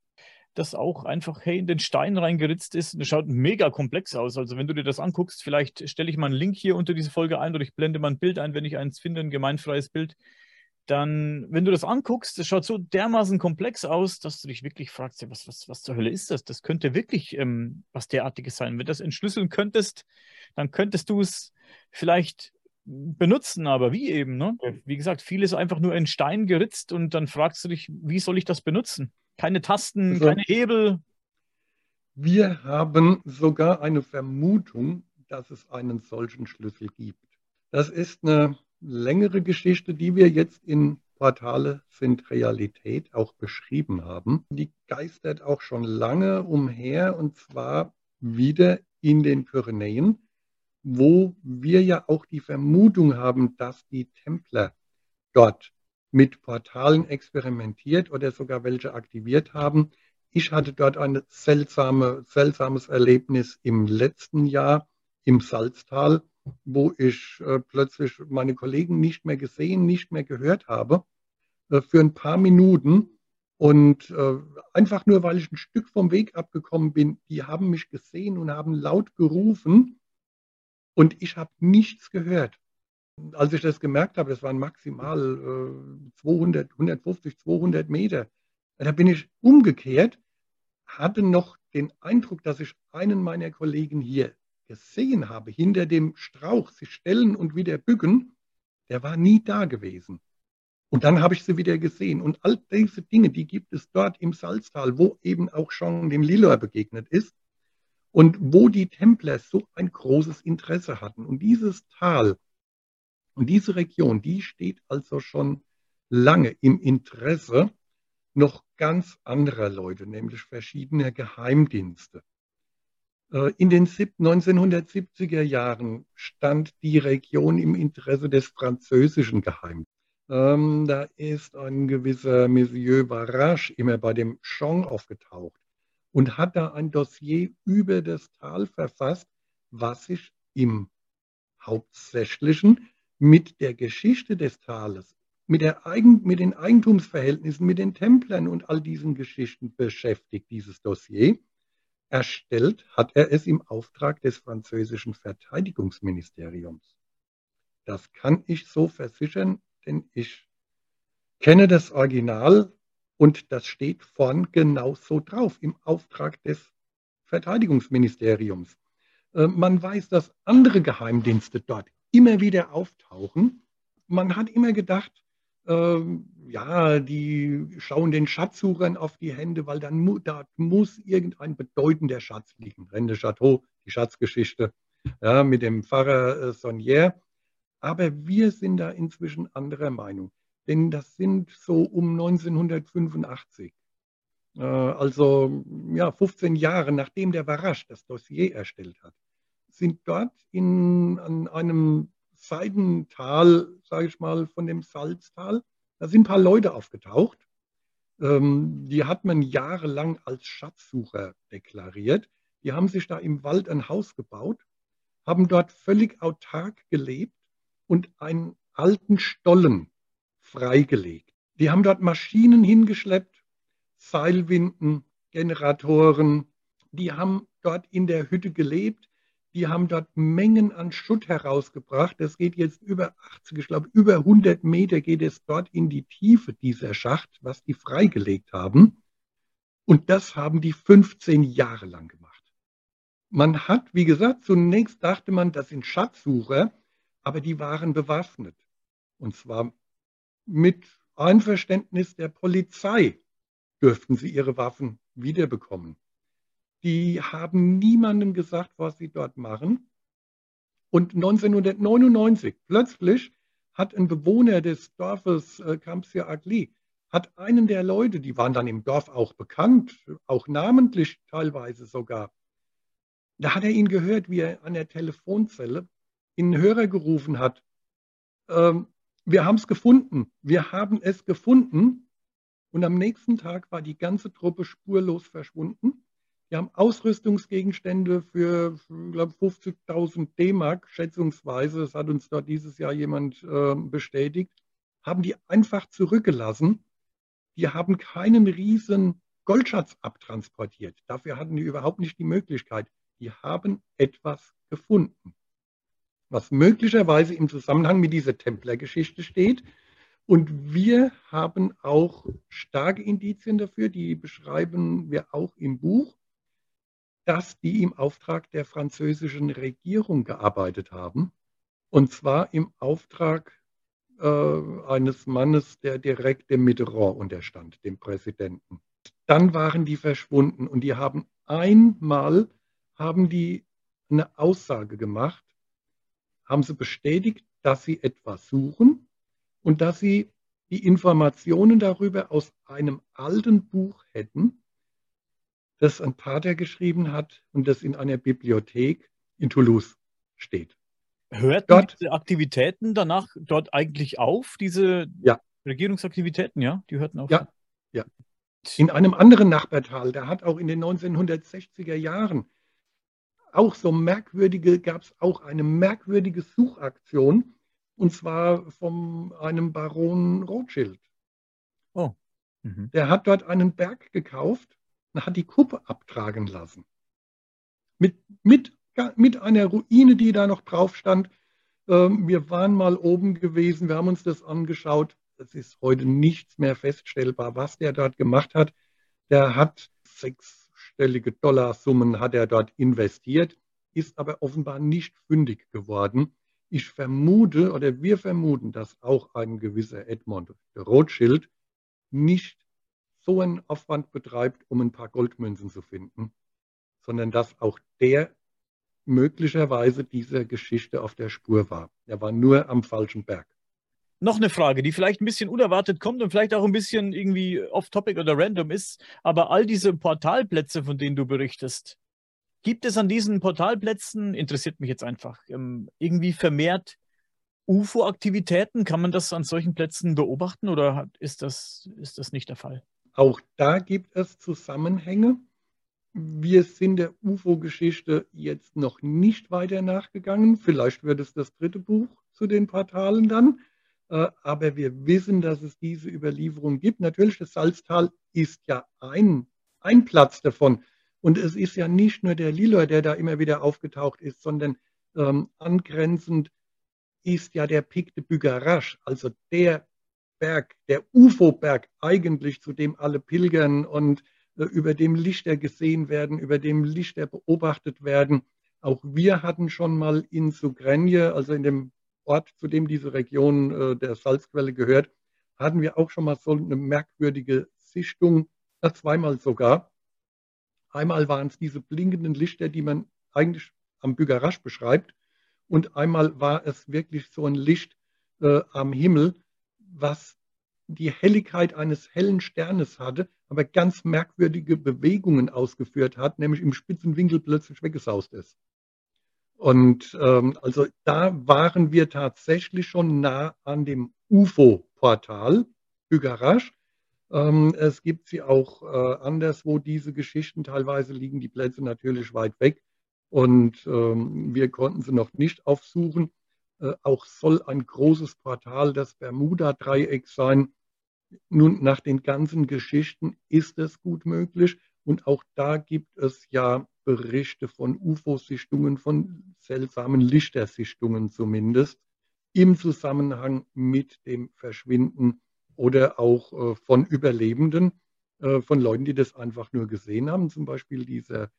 das auch einfach, hey, in den Stein reingeritzt ist. Das schaut mega komplex aus. Also wenn du dir das anguckst, vielleicht stelle ich mal einen Link hier unter diese Folge ein oder ich blende mal ein Bild ein, wenn ich eins finde, ein gemeinfreies Bild dann, wenn du das anguckst, das schaut so dermaßen komplex aus, dass du dich wirklich fragst, ja, was, was, was zur Hölle ist das? Das könnte wirklich ähm, was derartiges sein. Wenn du das entschlüsseln könntest, dann könntest du es vielleicht benutzen, aber wie eben, ne? Wie gesagt, vieles einfach nur in Stein geritzt und dann fragst du dich, wie soll ich das benutzen? Keine Tasten, also, keine Hebel. Wir haben sogar eine Vermutung, dass es einen solchen Schlüssel gibt. Das ist eine längere Geschichte, die wir jetzt in Portale sind Realität auch beschrieben haben. Die geistert auch schon lange umher und zwar wieder in den Pyrenäen, wo wir ja auch die Vermutung haben, dass die Templer dort mit Portalen experimentiert oder sogar welche aktiviert haben. Ich hatte dort ein seltsame, seltsames Erlebnis im letzten Jahr im Salztal wo ich äh, plötzlich meine Kollegen nicht mehr gesehen, nicht mehr gehört habe, äh, für ein paar Minuten. Und äh, einfach nur, weil ich ein Stück vom Weg abgekommen bin, die haben mich gesehen und haben laut gerufen und ich habe nichts gehört. Als ich das gemerkt habe, das waren maximal 200, 150, 200 Meter, da bin ich umgekehrt, hatte noch den Eindruck, dass ich einen meiner Kollegen hier gesehen habe, hinter dem Strauch sich stellen und wieder bücken, der war nie da gewesen. Und dann habe ich sie wieder gesehen. Und all diese Dinge, die gibt es dort im Salztal, wo eben auch schon dem Lilor begegnet ist und wo die Templer so ein großes Interesse hatten. Und dieses Tal und diese Region, die steht also schon lange im Interesse noch ganz anderer Leute, nämlich verschiedener Geheimdienste. Äh, in den 1970er Jahren stand die Region im Interesse des französischen Geheimdienstes. Ähm, da ist ein gewisser Monsieur Barrage immer bei dem Chong aufgetaucht und hat da ein Dossier über das Tal verfasst, was sich im Hauptsächlichen mit der Geschichte des Tales, mit, Eigen, mit den Eigentumsverhältnissen, mit den Templern und all diesen Geschichten beschäftigt, dieses Dossier. Erstellt hat er es im Auftrag des französischen Verteidigungsministeriums. Das kann ich so versichern, denn ich kenne das Original und das steht vorn genau so drauf im Auftrag des Verteidigungsministeriums. Äh, man weiß, dass andere Geheimdienste dort immer wieder auftauchen. Man hat immer gedacht, äh, ja, die schauen den Schatzsuchern auf die Hände, weil dann mu da muss irgendein bedeutender Schatz liegen. Rende Chateau, die Schatzgeschichte ja, mit dem Pfarrer äh, Sonnier. Aber wir sind da inzwischen anderer Meinung, denn das sind so um 1985. Äh, also ja, 15 Jahre nachdem der Varasch das Dossier erstellt hat, sind dort in, an einem Seitental, sage ich mal, von dem Salztal, da sind ein paar Leute aufgetaucht. Ähm, die hat man jahrelang als Schatzsucher deklariert. Die haben sich da im Wald ein Haus gebaut, haben dort völlig autark gelebt und einen alten Stollen freigelegt. Die haben dort Maschinen hingeschleppt, Seilwinden, Generatoren. Die haben dort in der Hütte gelebt. Die haben dort Mengen an Schutt herausgebracht. Das geht jetzt über 80, ich glaube über 100 Meter geht es dort in die Tiefe dieser Schacht, was die freigelegt haben. Und das haben die 15 Jahre lang gemacht. Man hat, wie gesagt, zunächst dachte man, das sind Schatzsucher aber die waren bewaffnet. Und zwar mit Einverständnis der Polizei dürften sie ihre Waffen wiederbekommen. Die haben niemandem gesagt, was sie dort machen. Und 1999 plötzlich hat ein Bewohner des Dorfes äh, Kampsia Agli, hat einen der Leute, die waren dann im Dorf auch bekannt, auch namentlich teilweise sogar, da hat er ihn gehört, wie er an der Telefonzelle in den Hörer gerufen hat, ähm, wir haben es gefunden, wir haben es gefunden. Und am nächsten Tag war die ganze Truppe spurlos verschwunden. Wir haben Ausrüstungsgegenstände für, glaube, 50.000 D-Mark, schätzungsweise, das hat uns dort dieses Jahr jemand äh, bestätigt, haben die einfach zurückgelassen. Die haben keinen riesen Goldschatz abtransportiert. Dafür hatten die überhaupt nicht die Möglichkeit. Die haben etwas gefunden was möglicherweise im Zusammenhang mit dieser Templergeschichte steht. Und wir haben auch starke Indizien dafür, die beschreiben wir auch im Buch, dass die im Auftrag der französischen Regierung gearbeitet haben. Und zwar im Auftrag äh, eines Mannes, der direkt dem Mitterrand unterstand, dem Präsidenten. Dann waren die verschwunden und die haben einmal haben die eine Aussage gemacht, haben sie bestätigt, dass sie etwas suchen und dass sie die Informationen darüber aus einem alten Buch hätten, das ein Pater geschrieben hat und das in einer Bibliothek in Toulouse steht. Hörten dort, diese Aktivitäten danach dort eigentlich auf, diese ja. Regierungsaktivitäten, ja? Die hörten auf? Ja, ja. In einem anderen Nachbartal, der hat auch in den 1960er Jahren auch so merkwürdige, gab es auch eine merkwürdige Suchaktion, und zwar von einem Baron Rothschild. Oh. Mhm. Der hat dort einen Berg gekauft und hat die Kuppe abtragen lassen. Mit, mit, mit einer Ruine, die da noch drauf stand. Ähm, wir waren mal oben gewesen, wir haben uns das angeschaut. Es ist heute nichts mehr feststellbar, was der dort gemacht hat. Der hat sechs sechsstellige Dollarsummen hat er dort investiert, ist aber offenbar nicht fündig geworden. Ich vermute oder wir vermuten, dass auch ein gewisser Edmond Rothschild nicht so einen Aufwand betreibt, um ein paar Goldmünzen zu finden, sondern dass auch der möglicherweise dieser Geschichte auf der Spur war. Er war nur am falschen Berg. Noch eine Frage, die vielleicht ein bisschen unerwartet kommt und vielleicht auch ein bisschen irgendwie off-topic oder random ist, aber all diese Portalplätze, von denen du berichtest, gibt es an diesen Portalplätzen, interessiert mich jetzt einfach, ähm, irgendwie vermehrt UFO-Aktivitäten? Kann man das an solchen Plätzen beobachten oder ist das, ist das nicht der Fall? Auch da gibt es Zusammenhänge. Wir sind der UFO-Geschichte jetzt noch nicht weiter nachgegangen. Vielleicht wird es das dritte Buch zu den Portalen dann. Äh, aber wir wissen, dass es diese Überlieferung gibt. Natürlich, das Salztal ist ja ein, ein Platz davon. Und es ist ja nicht nur der Lilor, der da immer wieder aufgetaucht ist, sondern ähm, angrenzend ist ja der Pic de Bugarache, also der Berg, der UFO-Berg eigentlich, zu dem alle pilgern und äh, über dem Lichter gesehen werden, über dem Lichter beobachtet werden. Auch wir hatten schon mal in Sugrenje, also in dem Ort, zu dem diese Region äh, der Salzquelle gehört, hatten wir auch schon mal so eine merkwürdige Sichtung, äh, zweimal sogar. Einmal waren es diese blinkenden Lichter, die man eigentlich am Bügerasch beschreibt. Und einmal war es wirklich so ein Licht äh, am Himmel, was die Helligkeit eines hellen Sternes hatte, aber ganz merkwürdige Bewegungen ausgeführt hat, nämlich im spitzen Winkel plötzlich weggesaust ist. Und ähm, also da waren wir tatsächlich schon nah an dem UFO-Portal Hügarasch. Ähm, es gibt sie auch äh, anderswo, diese Geschichten. Teilweise liegen die Plätze natürlich weit weg und ähm, wir konnten sie noch nicht aufsuchen. Äh, auch soll ein großes Portal das Bermuda-Dreieck sein. Nun, nach den ganzen Geschichten ist es gut möglich. Und auch da gibt es ja Berichte von UFO-Sichtungen, von seltsamen Lichtersichtungen zumindest, im Zusammenhang mit dem Verschwinden oder auch äh, von Überlebenden, äh, von Leuten, die das einfach nur gesehen haben. Zum Beispiel dieser,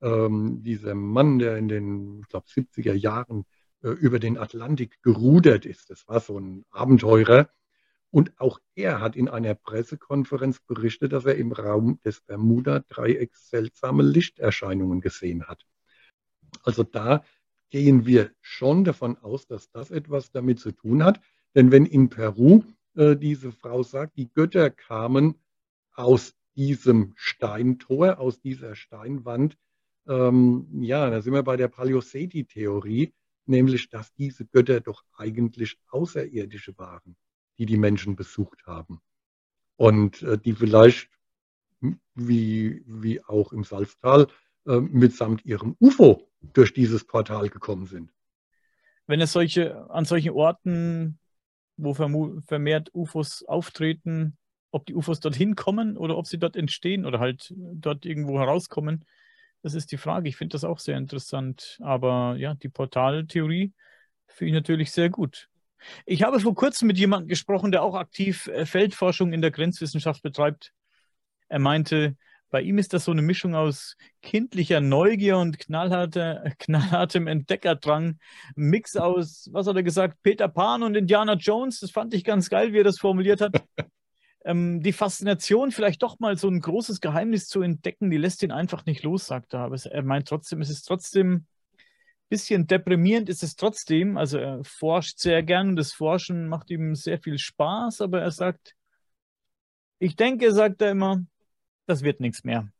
ähm, dieser Mann, der in den, ich glaube, 70er Jahren äh, über den Atlantik gerudert ist. Das war so ein Abenteurer. Und auch er hat in einer Pressekonferenz berichtet, dass er im Raum des Bermuda-Dreiecks seltsame Lichterscheinungen gesehen hat. Also da gehen wir schon davon aus, dass das etwas damit zu tun hat. Denn wenn in Peru äh, diese Frau sagt, die Götter kamen aus diesem Steintor, aus dieser Steinwand. Ähm, ja, da sind wir bei der Paleoseti-Theorie, nämlich, dass diese Götter doch eigentlich Außerirdische waren, die die Menschen besucht haben. Und äh, die vielleicht, wie, wie auch im Salztal, äh, mitsamt ihrem UFO durch dieses Portal gekommen sind. Wenn es solche, an solchen Orten wo vermehrt UFOs auftreten, ob die UFOs dorthin kommen oder ob sie dort entstehen oder halt dort irgendwo herauskommen. Das ist die Frage. Ich finde das auch sehr interessant. Aber ja, die Portaltheorie finde ich natürlich sehr gut. Ich habe vor kurzem mit jemandem gesprochen, der auch aktiv äh, Feldforschung in der Grenzwissenschaft betreibt. Er meinte, bei ihm ist das so eine Mischung aus kindlicher Neugier und knallharter, knallhartem Entdeckerdrang. Mix aus, was hat er gesagt, Peter Pan und Indiana Jones. Das fand ich ganz geil, wie er das formuliert hat. Ähm, die Faszination, vielleicht doch mal so ein großes Geheimnis zu entdecken, die lässt ihn einfach nicht los, sagt er. Aber er meint trotzdem, es ist trotzdem ein bisschen deprimierend, ist es trotzdem. Also er forscht sehr gern und das Forschen macht ihm sehr viel Spaß, aber er sagt, ich denke, sagt er immer, das wird nichts mehr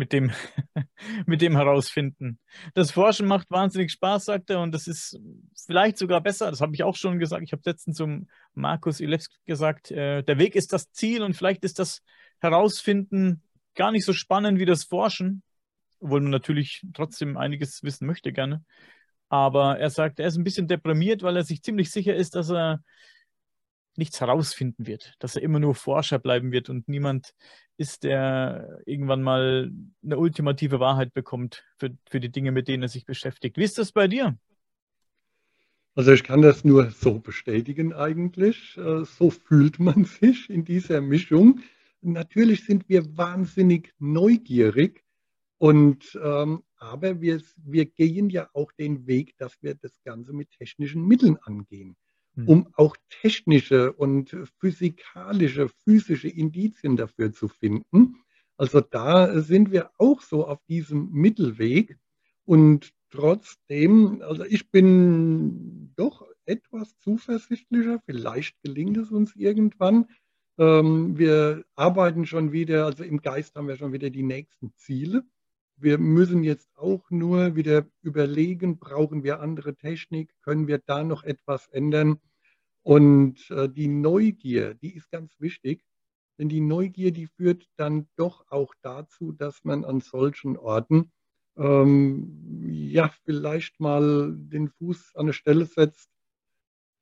mit dem, mit dem herausfinden. Das Forschen macht wahnsinnig Spaß, sagt er, und das ist vielleicht sogar besser. Das habe ich auch schon gesagt. Ich habe letztens zum Markus Ilewski gesagt, äh, der Weg ist das Ziel und vielleicht ist das Herausfinden gar nicht so spannend wie das Forschen, obwohl man natürlich trotzdem einiges wissen möchte gerne. Aber er sagt, er ist ein bisschen deprimiert, weil er sich ziemlich sicher ist, dass er nichts herausfinden wird, dass er immer nur Forscher bleiben wird und niemand ist, der irgendwann mal eine ultimative Wahrheit bekommt für, für die Dinge, mit denen er sich beschäftigt. Wie ist das bei dir? Also ich kann das nur so bestätigen eigentlich. Äh, so fühlt man sich in dieser Mischung. Natürlich sind wir wahnsinnig neugierig und ähm, aber wir, wir gehen ja auch den Weg, dass wir das Ganze mit technischen Mitteln angehen. Um auch technische und physikalische, physische Indizien dafür zu finden. Also da sind wir auch so auf diesem Mittelweg. Und trotzdem, also ich bin doch etwas zuversichtlicher. Vielleicht gelingt es uns irgendwann. Ähm, wir arbeiten schon wieder, also im Geist haben wir schon wieder die nächsten Ziele. Wir müssen jetzt auch nur wieder überlegen, brauchen wir andere Technik, können wir da noch etwas ändern. Und äh, die Neugier, die ist ganz wichtig, denn die Neugier, die führt dann doch auch dazu, dass man an solchen Orten ähm, ja vielleicht mal den Fuß an eine Stelle setzt,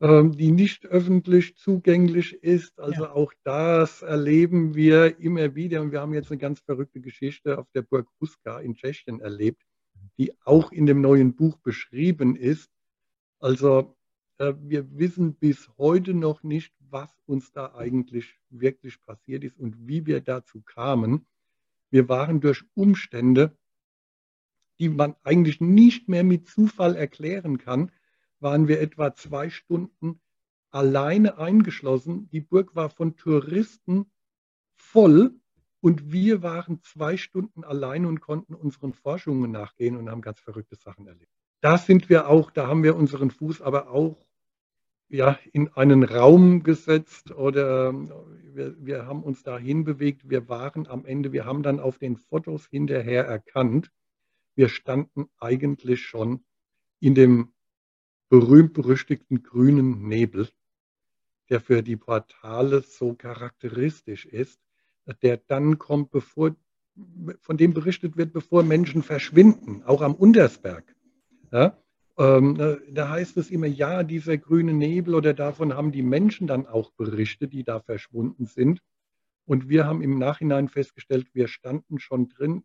die nicht öffentlich zugänglich ist. Also ja. auch das erleben wir immer wieder. Und wir haben jetzt eine ganz verrückte Geschichte auf der Burg Huska in Tschechien erlebt, die auch in dem neuen Buch beschrieben ist. Also äh, wir wissen bis heute noch nicht, was uns da eigentlich wirklich passiert ist und wie wir dazu kamen. Wir waren durch Umstände, die man eigentlich nicht mehr mit Zufall erklären kann, waren wir etwa zwei Stunden alleine eingeschlossen. Die Burg war von Touristen voll und wir waren zwei Stunden alleine und konnten unseren Forschungen nachgehen und haben ganz verrückte Sachen erlebt. Da sind wir auch, da haben wir unseren Fuß aber auch ja, in einen Raum gesetzt oder wir, wir haben uns dahin bewegt. Wir waren am Ende, wir haben dann auf den Fotos hinterher erkannt, wir standen eigentlich schon in dem berühmt-berüchtigten grünen Nebel, der für die Portale so charakteristisch ist, der dann kommt, bevor, von dem berichtet wird, bevor Menschen verschwinden, auch am Untersberg. Ja? Ähm, da heißt es immer, ja, dieser grüne Nebel oder davon haben die Menschen dann auch berichtet, die da verschwunden sind. Und wir haben im Nachhinein festgestellt, wir standen schon drin.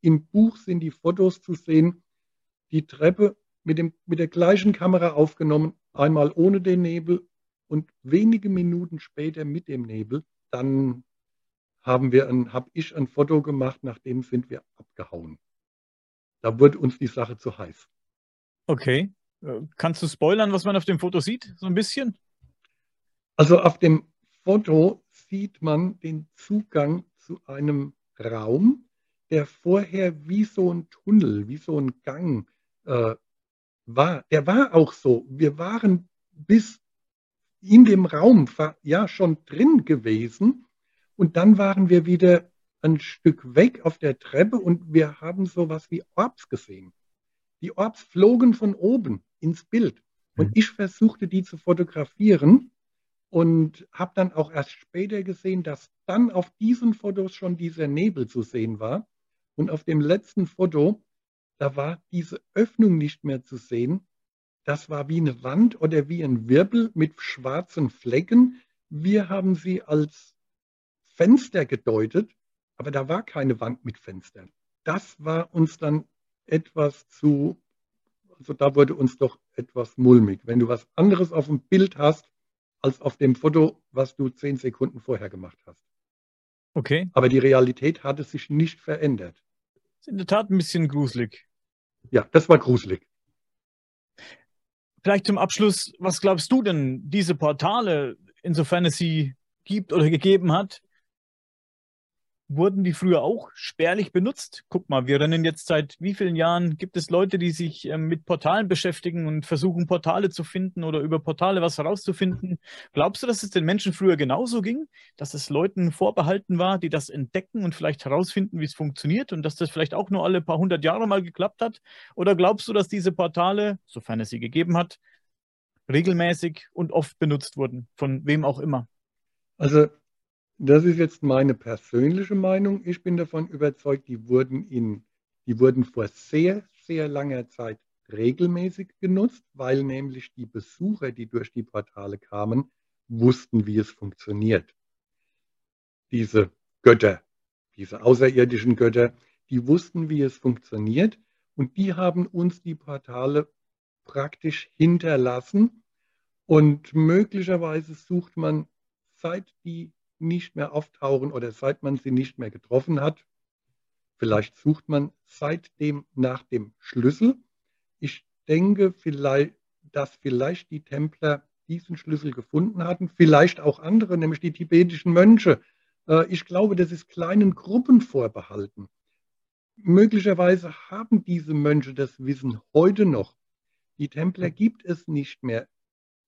Im Buch sind die Fotos zu sehen. Die Treppe mit, dem, mit der gleichen Kamera aufgenommen, einmal ohne den Nebel und wenige Minuten später mit dem Nebel. Dann haben wir ein, habe ich ein Foto gemacht, nachdem sind wir abgehauen. Da wurde uns die Sache zu heiß. Okay. Äh, kannst du spoilern, was man auf dem Foto sieht? So ein bisschen? Also auf dem Foto sieht man den Zugang zu einem Raum, der vorher wie so ein Tunnel, wie so ein Gang äh, war, der war auch so. Wir waren bis in dem Raum ja schon drin gewesen und dann waren wir wieder ein Stück weg auf der Treppe und wir haben sowas wie Orbs gesehen. Die Orbs flogen von oben ins Bild und mhm. ich versuchte die zu fotografieren und habe dann auch erst später gesehen, dass dann auf diesen Fotos schon dieser Nebel zu sehen war und auf dem letzten Foto da war diese Öffnung nicht mehr zu sehen. Das war wie eine Wand oder wie ein Wirbel mit schwarzen Flecken. Wir haben sie als Fenster gedeutet, aber da war keine Wand mit Fenstern. Das war uns dann etwas zu, also da wurde uns doch etwas mulmig. Wenn du was anderes auf dem Bild hast, als auf dem Foto, was du zehn Sekunden vorher gemacht hast. Okay. Aber die Realität hatte sich nicht verändert. Das ist in der Tat ein bisschen gruselig. Ja, das war gruselig. Vielleicht zum Abschluss, was glaubst du denn, diese Portale, insofern es sie gibt oder gegeben hat, wurden die früher auch spärlich benutzt? Guck mal, wir rennen jetzt seit wie vielen Jahren, gibt es Leute, die sich ähm, mit Portalen beschäftigen und versuchen, Portale zu finden oder über Portale was herauszufinden. Glaubst du, dass es den Menschen früher genauso ging, dass es Leuten vorbehalten war, die das entdecken und vielleicht herausfinden, wie es funktioniert und dass das vielleicht auch nur alle paar hundert Jahre mal geklappt hat? Oder glaubst du, dass diese Portale, sofern es sie gegeben hat, regelmäßig und oft benutzt wurden, von wem auch immer? Also das ist jetzt meine persönliche Meinung. Ich bin davon überzeugt, die wurden, in, die wurden vor sehr, sehr langer Zeit regelmäßig genutzt, weil nämlich die Besucher, die durch die Portale kamen, wussten, wie es funktioniert. Diese Götter, diese außerirdischen Götter, die wussten, wie es funktioniert und die haben uns die Portale praktisch hinterlassen und möglicherweise sucht man seit die nicht mehr auftauchen oder seit man sie nicht mehr getroffen hat, Vielleicht sucht man seitdem nach dem Schlüssel. Ich denke vielleicht, dass vielleicht die Templer diesen Schlüssel gefunden hatten, vielleicht auch andere, nämlich die tibetischen Mönche. Äh, ich glaube, das ist kleinen Gruppen vorbehalten. Möglicherweise haben diese Mönche das Wissen heute noch. Die Templer gibt es nicht mehr.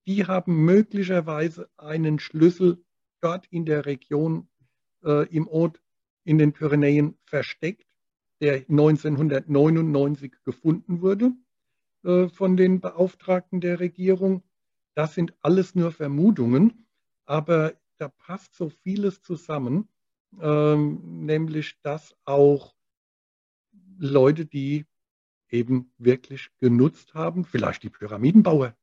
Die haben möglicherweise einen Schlüssel dort in der Region äh, im Ort in den Pyrenäen versteckt, der 1999 gefunden wurde äh, von den Beauftragten der Regierung. Das sind alles nur Vermutungen, aber da passt so vieles zusammen, ähm, nämlich dass auch Leute, die eben wirklich genutzt haben, vielleicht die Pyramidenbauer,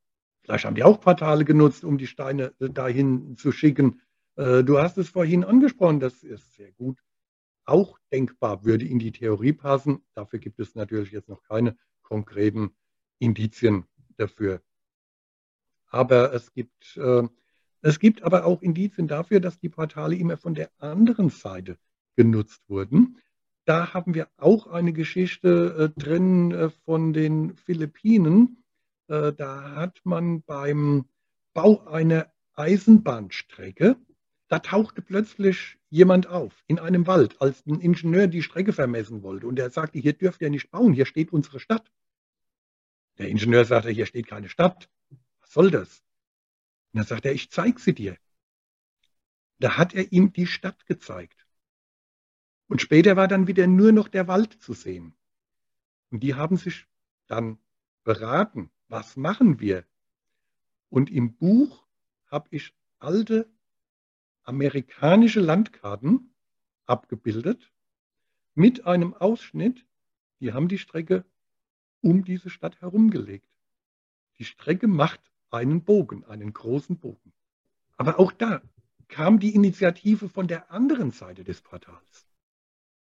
vielleicht haben die auch Portale genutzt, um die Steine äh, dahin zu schicken. Äh, du hast es vorhin angesprochen, das ist sehr gut auch denkbar, würde in die Theorie passen. Dafür gibt es natürlich jetzt noch keine konkreten Indizien dafür. Aber es gibt, äh, es gibt aber auch Indizien dafür, dass die Portale immer von der anderen Seite genutzt wurden. Da haben wir auch eine Geschichte äh, drin äh, von den Philippinen. Äh, da hat man beim Bau einer Eisenbahnstrecke, da tauchte plötzlich jemand auf in einem Wald, als ein Ingenieur die Strecke vermessen wollte. Und er sagte, hier dürft ihr nicht bauen, hier steht unsere Stadt. Der Ingenieur sagte, hier steht keine Stadt. Was soll das? Und dann sagt er, ich zeige sie dir. Da hat er ihm die Stadt gezeigt. Und später war dann wieder nur noch der Wald zu sehen. Und die haben sich dann beraten, was machen wir? Und im Buch habe ich alte amerikanische Landkarten abgebildet mit einem Ausschnitt. Die haben die Strecke um diese Stadt herumgelegt. Die Strecke macht einen Bogen, einen großen Bogen. Aber auch da kam die Initiative von der anderen Seite des Portals.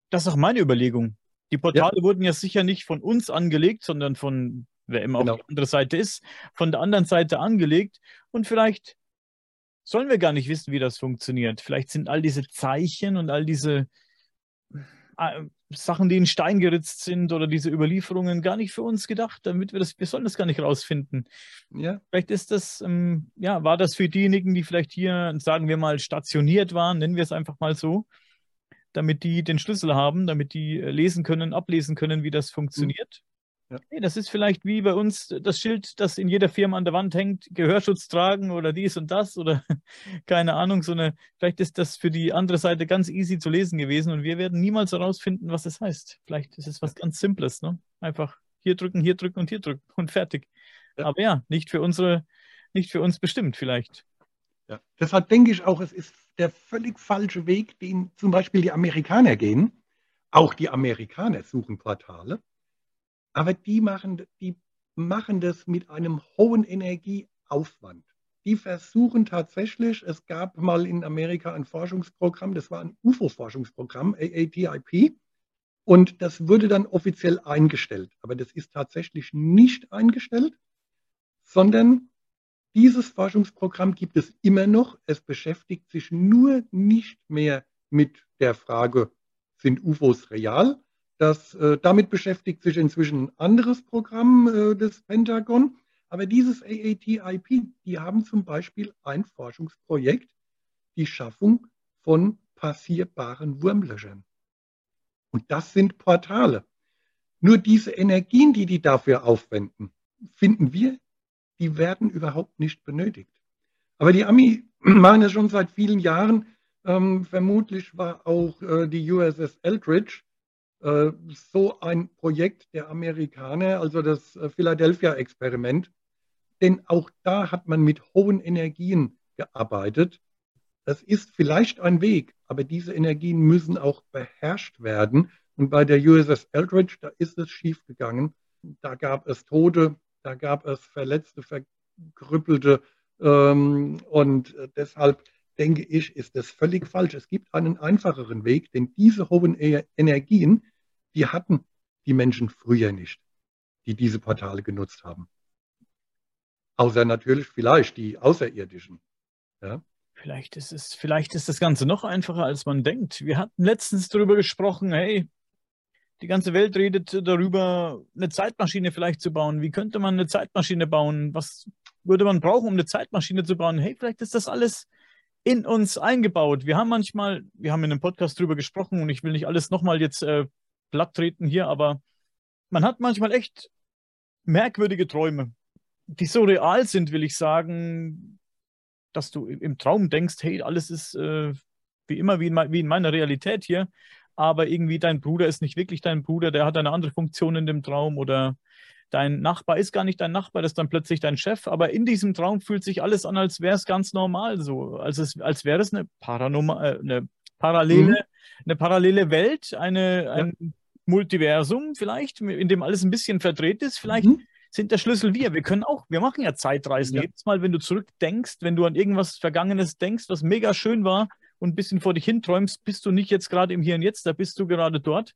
Das ist auch meine Überlegung. Die Portale ja. wurden ja sicher nicht von uns angelegt, sondern von wer immer genau. auf die andere Seite ist, von der anderen Seite angelegt. Und vielleicht sollen wir gar nicht wissen, wie das funktioniert. Vielleicht sind all diese Zeichen und all diese äh, Sachen, die in Stein geritzt sind oder diese Überlieferungen gar nicht für uns gedacht, damit wir das, wir sollen das gar nicht rausfinden. Ja. Vielleicht ist das, ähm, ja, war das für diejenigen, die vielleicht hier, sagen wir mal, stationiert waren, nennen wir es einfach mal so, damit die den Schlüssel haben, damit die äh, lesen können, ablesen können, wie das funktioniert. Ja. Das ist vielleicht wie bei uns das Schild, das in jeder Firma an der Wand hängt, Gehörschutz tragen oder dies und das oder keine Ahnung, so eine, vielleicht ist das für die andere Seite ganz easy zu lesen gewesen und wir werden niemals herausfinden, was es das heißt. Vielleicht ist es was ganz Simples, ne? Einfach hier drücken, hier drücken und hier drücken und fertig. Ja. Aber ja, nicht für unsere, nicht für uns bestimmt vielleicht. Ja. Deshalb denke ich auch, es ist der völlig falsche Weg, den zum Beispiel die Amerikaner gehen. Auch die Amerikaner suchen Portale aber die machen, die machen das mit einem hohen Energieaufwand. Die versuchen tatsächlich, es gab mal in Amerika ein Forschungsprogramm, das war ein UFO-Forschungsprogramm, AATIP, und das wurde dann offiziell eingestellt. Aber das ist tatsächlich nicht eingestellt, sondern dieses Forschungsprogramm gibt es immer noch. Es beschäftigt sich nur nicht mehr mit der Frage, sind UFOs real, das, äh, damit beschäftigt sich inzwischen ein anderes Programm äh, des Pentagon. Aber dieses AATIP, die haben zum Beispiel ein Forschungsprojekt, die Schaffung von passierbaren Wurmlöchern. Und das sind Portale. Nur diese Energien, die die dafür aufwenden, finden wir, die werden überhaupt nicht benötigt. Aber die Ami machen das schon seit vielen Jahren. Ähm, vermutlich war auch äh, die USS Eldridge so ein Projekt der Amerikaner, also das äh, Philadelphia-Experiment. Denn auch da hat man mit hohen Energien gearbeitet. Das ist vielleicht ein Weg, aber diese Energien müssen auch beherrscht werden. Und bei der USS Eldridge, da ist es schiefgegangen. Da gab es Tote, da gab es Verletzte, Verkrüppelte. Ähm, und äh, deshalb denke ich, ist das völlig falsch. Es gibt einen einfacheren Weg, denn diese hohen e Energien, die hatten die Menschen früher nicht, die diese Portale genutzt haben. Außer natürlich vielleicht die Außerirdischen. Ja? Vielleicht ist es, vielleicht ist das Ganze noch einfacher, als man denkt. Wir hatten letztens darüber gesprochen, hey, die ganze Welt redet darüber, eine Zeitmaschine vielleicht zu bauen. Wie könnte man eine Zeitmaschine bauen? Was würde man brauchen, um eine Zeitmaschine zu bauen? Hey, vielleicht ist das alles in uns eingebaut. Wir haben manchmal, wir haben in einem Podcast drüber gesprochen und ich will nicht alles nochmal jetzt äh, platt treten hier, aber man hat manchmal echt merkwürdige Träume, die so real sind, will ich sagen, dass du im Traum denkst, hey, alles ist äh, wie immer, wie in, wie in meiner Realität hier, aber irgendwie dein Bruder ist nicht wirklich dein Bruder, der hat eine andere Funktion in dem Traum oder dein Nachbar ist gar nicht dein Nachbar, das ist dann plötzlich dein Chef, aber in diesem Traum fühlt sich alles an, als wäre es ganz normal so, als, es, als wäre es eine, Paranoma, äh, eine, parallele, mhm. eine parallele Welt, eine, ein ja. Multiversum vielleicht, in dem alles ein bisschen verdreht ist, vielleicht mhm. sind der Schlüssel wir. Wir können auch, wir machen ja Zeitreisen. Ja. Jedes Mal, wenn du zurückdenkst, wenn du an irgendwas Vergangenes denkst, was mega schön war und ein bisschen vor dich hinträumst, bist du nicht jetzt gerade im Hier und Jetzt, da bist du gerade dort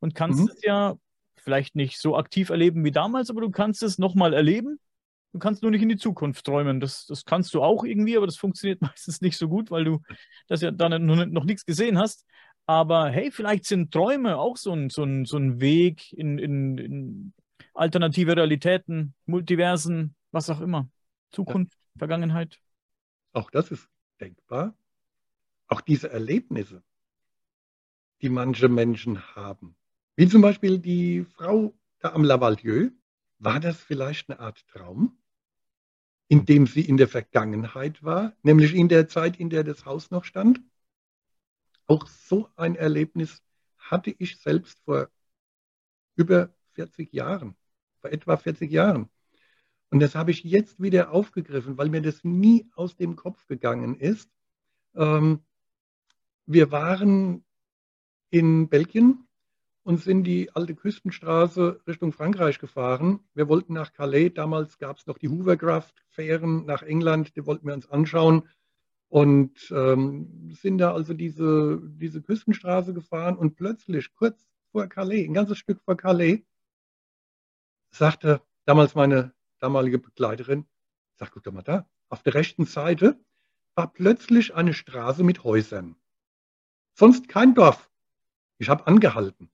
und kannst mhm. es ja vielleicht nicht so aktiv erleben wie damals, aber du kannst es nochmal erleben. Du kannst nur nicht in die Zukunft träumen. Das, das kannst du auch irgendwie, aber das funktioniert meistens nicht so gut, weil du das ja dann noch, noch nichts gesehen hast. Aber hey, vielleicht sind Träume auch so ein, so ein, so ein Weg in, in, in alternative Realitäten, Multiversen, was auch immer. Zukunft, ja. Vergangenheit. Auch das ist denkbar. Auch diese Erlebnisse, die manche Menschen haben, wie zum Beispiel die Frau da am Lavalieu. War das vielleicht eine Art Traum, in dem sie in der Vergangenheit war, nämlich in der Zeit, in der das Haus noch stand? Auch so ein Erlebnis hatte ich selbst vor über 40 Jahren, vor etwa 40 Jahren. Und das habe ich jetzt wieder aufgegriffen, weil mir das nie aus dem Kopf gegangen ist. Ähm, wir waren in Belgien und sind die alte Küstenstraße Richtung Frankreich gefahren. Wir wollten nach Calais, damals gab es noch die Hoovercraft-Fähren nach England, die wollten wir uns anschauen und ähm, sind da also diese, diese Küstenstraße gefahren und plötzlich, kurz vor Calais, ein ganzes Stück vor Calais, sagte damals meine damalige Begleiterin, sag, guck doch mal da, auf der rechten Seite war plötzlich eine Straße mit Häusern. Sonst kein Dorf. Ich habe angehalten.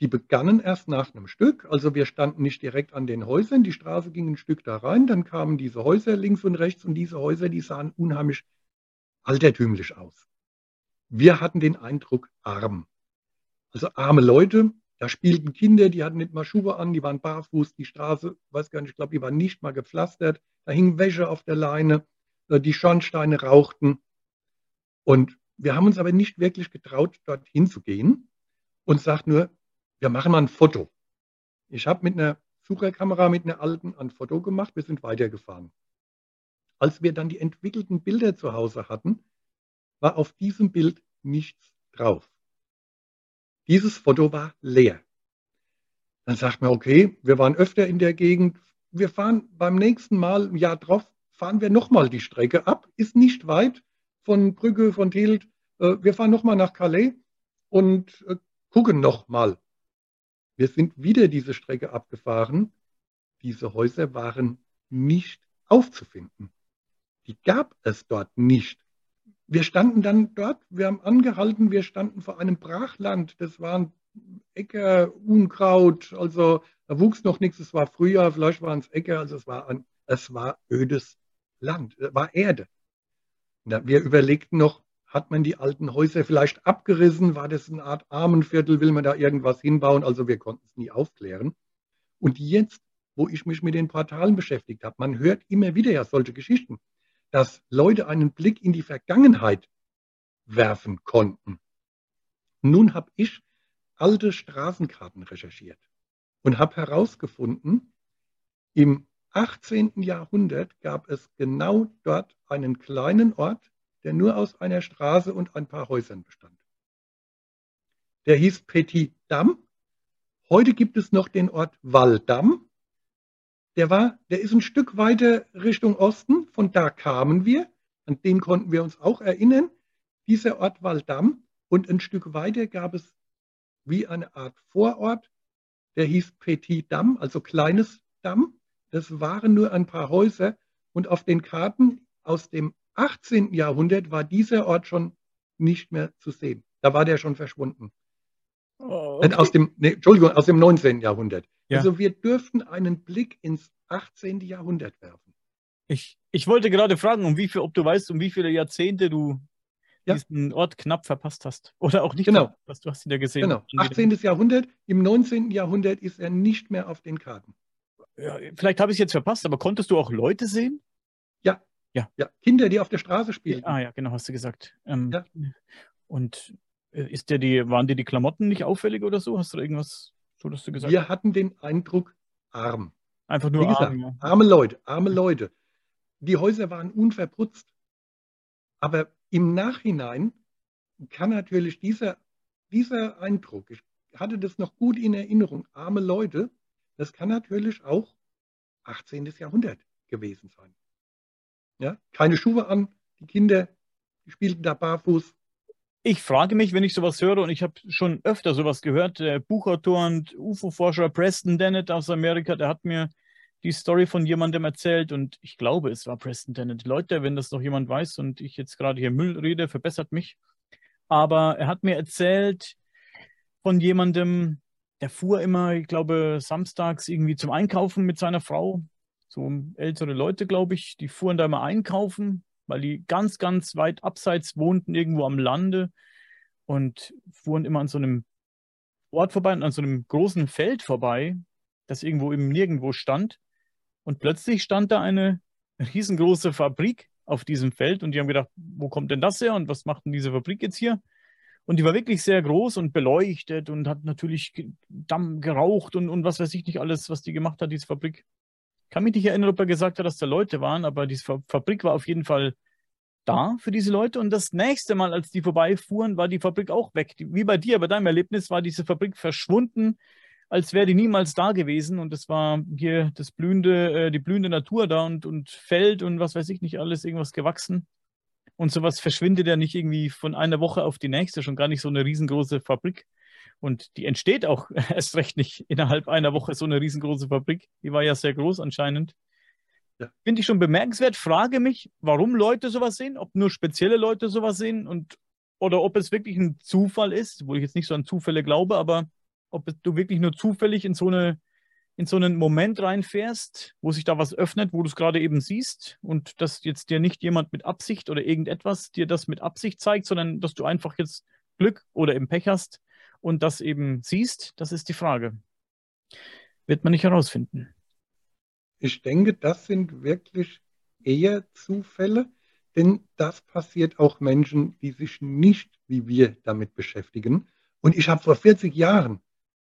Die begannen erst nach einem Stück, also wir standen nicht direkt an den Häusern, die Straße ging ein Stück da rein, dann kamen diese Häuser links und rechts und diese Häuser, die sahen unheimlich altertümlich aus. Wir hatten den Eindruck arm. Also arme Leute, da spielten Kinder, die hatten nicht mal Schuhe an, die waren barfuß, die Straße, weiß gar nicht, ich glaube, die war nicht mal gepflastert, da hing Wäsche auf der Leine, äh, die Schornsteine rauchten. Und wir haben uns aber nicht wirklich getraut, dorthin zu gehen und sagt nur, wir machen mal ein Foto. Ich habe mit einer Sucherkamera, mit einer alten, ein Foto gemacht. Wir sind weitergefahren. Als wir dann die entwickelten Bilder zu Hause hatten, war auf diesem Bild nichts drauf. Dieses Foto war leer. Dann sagt man, okay, wir waren öfter in der Gegend. Wir fahren beim nächsten Mal, ein Jahr drauf, fahren wir nochmal die Strecke ab. Ist nicht weit von Brügge, von Tielt. Äh, wir fahren nochmal nach Calais und äh, gucken nochmal. Wir sind wieder diese Strecke abgefahren. Diese Häuser waren nicht aufzufinden. Die gab es dort nicht. Wir standen dann dort, wir haben angehalten, wir standen vor einem Brachland. Das waren Äcker, Unkraut, also da wuchs noch nichts. Es war Frühjahr, vielleicht waren es Äcker, also es war, ein, es war ödes Land, es war Erde. Wir überlegten noch, hat man die alten Häuser vielleicht abgerissen? War das eine Art Armenviertel? Will man da irgendwas hinbauen? Also wir konnten es nie aufklären. Und jetzt, wo ich mich mit den Portalen beschäftigt habe, man hört immer wieder ja solche Geschichten, dass Leute einen Blick in die Vergangenheit werfen konnten. Nun habe ich alte Straßenkarten recherchiert und habe herausgefunden, im 18. Jahrhundert gab es genau dort einen kleinen Ort, der nur aus einer Straße und ein paar Häusern bestand. Der hieß Petit Dam. Heute gibt es noch den Ort Walldam. Der war, der ist ein Stück weiter Richtung Osten. Von da kamen wir. An den konnten wir uns auch erinnern. Dieser Ort Walldam. Und ein Stück weiter gab es wie eine Art Vorort. Der hieß Petit Dam, also kleines Damm. Das waren nur ein paar Häuser. Und auf den Karten aus dem 18. Jahrhundert war dieser Ort schon nicht mehr zu sehen. Da war der schon verschwunden. Oh, okay. Aus dem, nee, Entschuldigung, aus dem 19. Jahrhundert. Ja. Also wir dürften einen Blick ins 18. Jahrhundert werfen. Ich, ich wollte gerade fragen, um wie viel, ob du weißt, um wie viele Jahrzehnte du ja. diesen Ort knapp verpasst hast. Oder auch nicht, genau. was du hast ihn ja gesehen. Genau, 18. Jahrhundert. Im 19. Jahrhundert ist er nicht mehr auf den Karten. Ja, vielleicht habe ich es jetzt verpasst, aber konntest du auch Leute sehen? Ja. Ja. ja. Kinder, die auf der Straße spielen. Ah ja, genau, hast du gesagt. Ähm, ja. Und äh, ist der die, waren dir die Klamotten nicht auffällig oder so? Hast du irgendwas, so dass du gesagt Wir hatten den Eindruck, arm. Einfach nur gesagt, arm, ja. arme Leute, arme Leute. Die Häuser waren unverputzt. Aber im Nachhinein kann natürlich dieser, dieser Eindruck, ich hatte das noch gut in Erinnerung, arme Leute, das kann natürlich auch 18. Jahrhundert gewesen sein. Ja? Keine Schuhe an, die Kinder die spielten da barfuß. Ich frage mich, wenn ich sowas höre, und ich habe schon öfter sowas gehört, der Buchautor und UFO-Forscher Preston Dennett aus Amerika, der hat mir die Story von jemandem erzählt und ich glaube, es war Preston Dennett. Leute, wenn das noch jemand weiß und ich jetzt gerade hier Müll rede, verbessert mich. Aber er hat mir erzählt von jemandem, der fuhr immer, ich glaube, samstags irgendwie zum Einkaufen mit seiner Frau. So ältere Leute, glaube ich, die fuhren da immer einkaufen, weil die ganz, ganz weit abseits wohnten, irgendwo am Lande und fuhren immer an so einem Ort vorbei, an so einem großen Feld vorbei, das irgendwo im Nirgendwo stand. Und plötzlich stand da eine riesengroße Fabrik auf diesem Feld und die haben gedacht, wo kommt denn das her und was macht denn diese Fabrik jetzt hier? Und die war wirklich sehr groß und beleuchtet und hat natürlich Damm geraucht und, und was weiß ich nicht alles, was die gemacht hat, diese Fabrik. Kann mich nicht erinnern, ob er gesagt hat, dass da Leute waren, aber diese Fabrik war auf jeden Fall da für diese Leute. Und das nächste Mal, als die vorbeifuhren, war die Fabrik auch weg. Wie bei dir, bei deinem Erlebnis war diese Fabrik verschwunden als wäre die niemals da gewesen. Und es war hier das blühende, äh, die blühende Natur da und, und Feld und was weiß ich nicht alles, irgendwas gewachsen. Und sowas verschwindet ja nicht irgendwie von einer Woche auf die nächste, schon gar nicht so eine riesengroße Fabrik. Und die entsteht auch erst recht nicht innerhalb einer Woche so eine riesengroße Fabrik. Die war ja sehr groß anscheinend. Ja. Finde ich schon bemerkenswert. Frage mich, warum Leute sowas sehen, ob nur spezielle Leute sowas sehen und oder ob es wirklich ein Zufall ist, wo ich jetzt nicht so an Zufälle glaube, aber ob du wirklich nur zufällig in so, eine, in so einen Moment reinfährst, wo sich da was öffnet, wo du es gerade eben siehst und dass jetzt dir nicht jemand mit Absicht oder irgendetwas dir das mit Absicht zeigt, sondern dass du einfach jetzt Glück oder im Pech hast und das eben siehst, das ist die Frage. Wird man nicht herausfinden. Ich denke, das sind wirklich eher Zufälle, denn das passiert auch Menschen, die sich nicht wie wir damit beschäftigen. Und ich habe vor 40 Jahren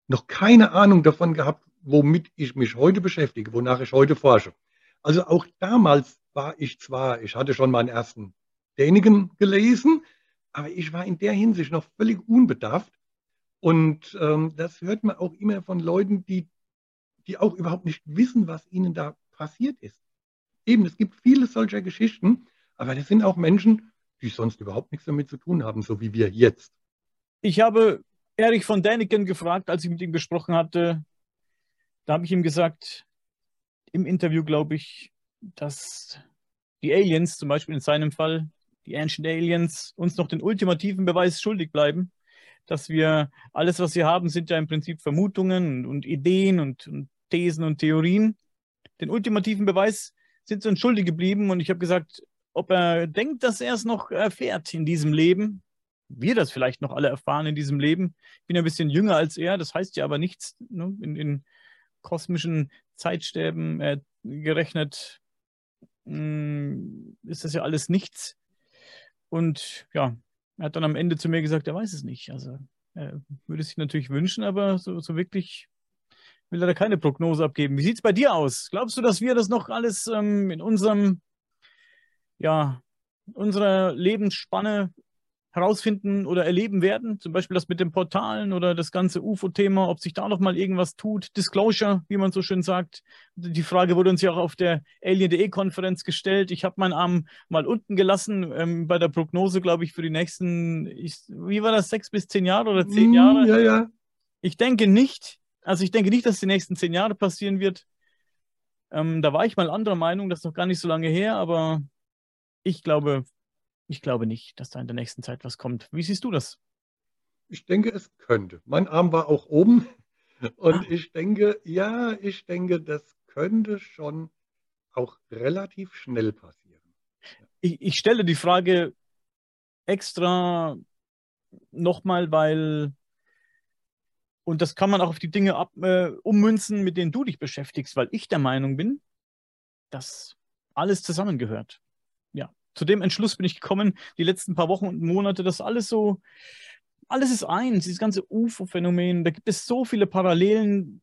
noch keine Ahnung davon gehabt, womit ich mich heute beschäftige, wonach ich heute forsche. Also auch damals war ich zwar, ich hatte schon meinen ersten Däniken gelesen, aber ich war in der Hinsicht noch völlig unbedarft. Und ähm, das hört man auch immer von Leuten, die, die auch überhaupt nicht wissen, was ihnen da passiert ist. Eben, es gibt viele solcher Geschichten, aber das sind auch Menschen, die sonst überhaupt nichts damit zu tun haben, so wie wir jetzt. Ich habe Erich von Däniken gefragt, als ich mit ihm gesprochen hatte. Da habe ich ihm gesagt, im Interview glaube ich, dass die Aliens, zum Beispiel in seinem Fall, die Ancient Aliens, uns noch den ultimativen Beweis schuldig bleiben, dass wir alles, was wir haben, sind ja im Prinzip Vermutungen und Ideen und, und Thesen und Theorien. Den ultimativen Beweis sind sie uns schuldig geblieben und ich habe gesagt, ob er denkt, dass er es noch erfährt in diesem Leben, wir das vielleicht noch alle erfahren in diesem Leben. Ich bin ein bisschen jünger als er, das heißt ja aber nichts. Ne? In, in, kosmischen Zeitstäben äh, gerechnet mh, hm, ist das ja alles nichts. Und ja, er hat dann am Ende zu mir gesagt, er weiß es nicht. Also er würde sich natürlich wünschen, aber so, so wirklich will er da keine Prognose abgeben. Wie sieht es bei dir aus? Glaubst du, dass wir das noch alles ähm, in unserem, ja, unserer Lebensspanne herausfinden oder erleben werden. Zum Beispiel das mit den Portalen oder das ganze UFO-Thema, ob sich da noch mal irgendwas tut. Disclosure, wie man so schön sagt. Die Frage wurde uns ja auch auf der Alien.de-Konferenz gestellt. Ich habe meinen Arm mal unten gelassen ähm, bei der Prognose, glaube ich, für die nächsten, ich, wie war das, sechs bis zehn Jahre oder zehn mm, Jahre? Ja, ja. Ich denke nicht. Also ich denke nicht, dass die nächsten zehn Jahre passieren wird. Ähm, da war ich mal anderer Meinung, das ist noch gar nicht so lange her, aber ich glaube, ich glaube nicht, dass da in der nächsten Zeit was kommt. Wie siehst du das? Ich denke, es könnte. Mein Arm war auch oben und ah. ich denke, ja, ich denke, das könnte schon auch relativ schnell passieren. Ich, ich stelle die Frage extra nochmal, weil, und das kann man auch auf die Dinge ab, äh, ummünzen, mit denen du dich beschäftigst, weil ich der Meinung bin, dass alles zusammengehört. Zu dem Entschluss bin ich gekommen, die letzten paar Wochen und Monate, dass alles so alles ist eins, dieses ganze UFO-Phänomen. Da gibt es so viele Parallelen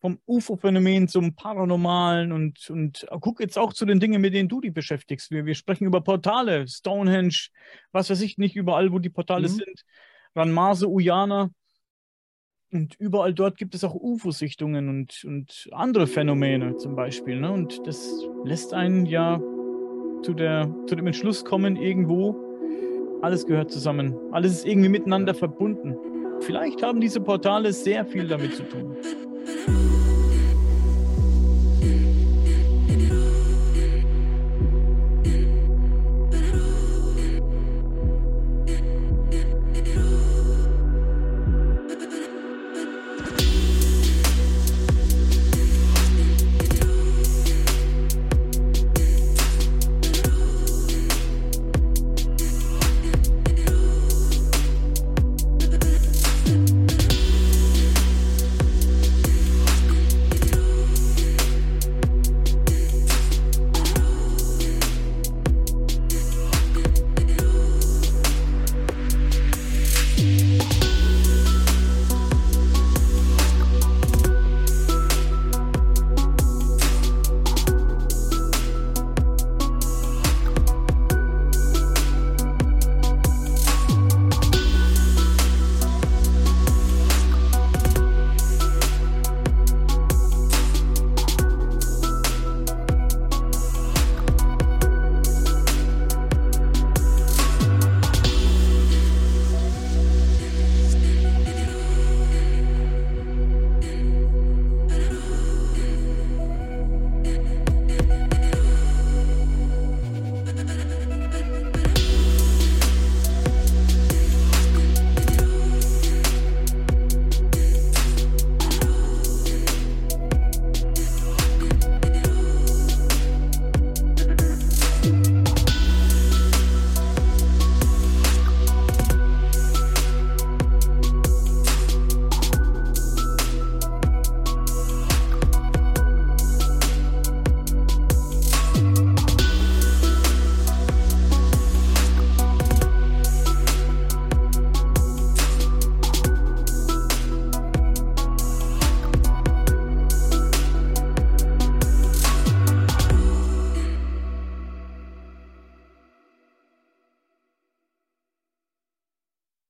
vom UFO-Phänomen zum Paranormalen und, und guck jetzt auch zu den Dingen, mit denen du dich beschäftigst. Wir, wir sprechen über Portale, Stonehenge, was weiß ich nicht, überall, wo die Portale mhm. sind, Ranmase, Ujana. Und überall dort gibt es auch UFO-Sichtungen und, und andere Phänomene zum Beispiel. Ne? Und das lässt einen ja zu, der, zu dem Entschluss kommen, irgendwo, alles gehört zusammen. Alles ist irgendwie miteinander verbunden. Vielleicht haben diese Portale sehr viel damit zu tun.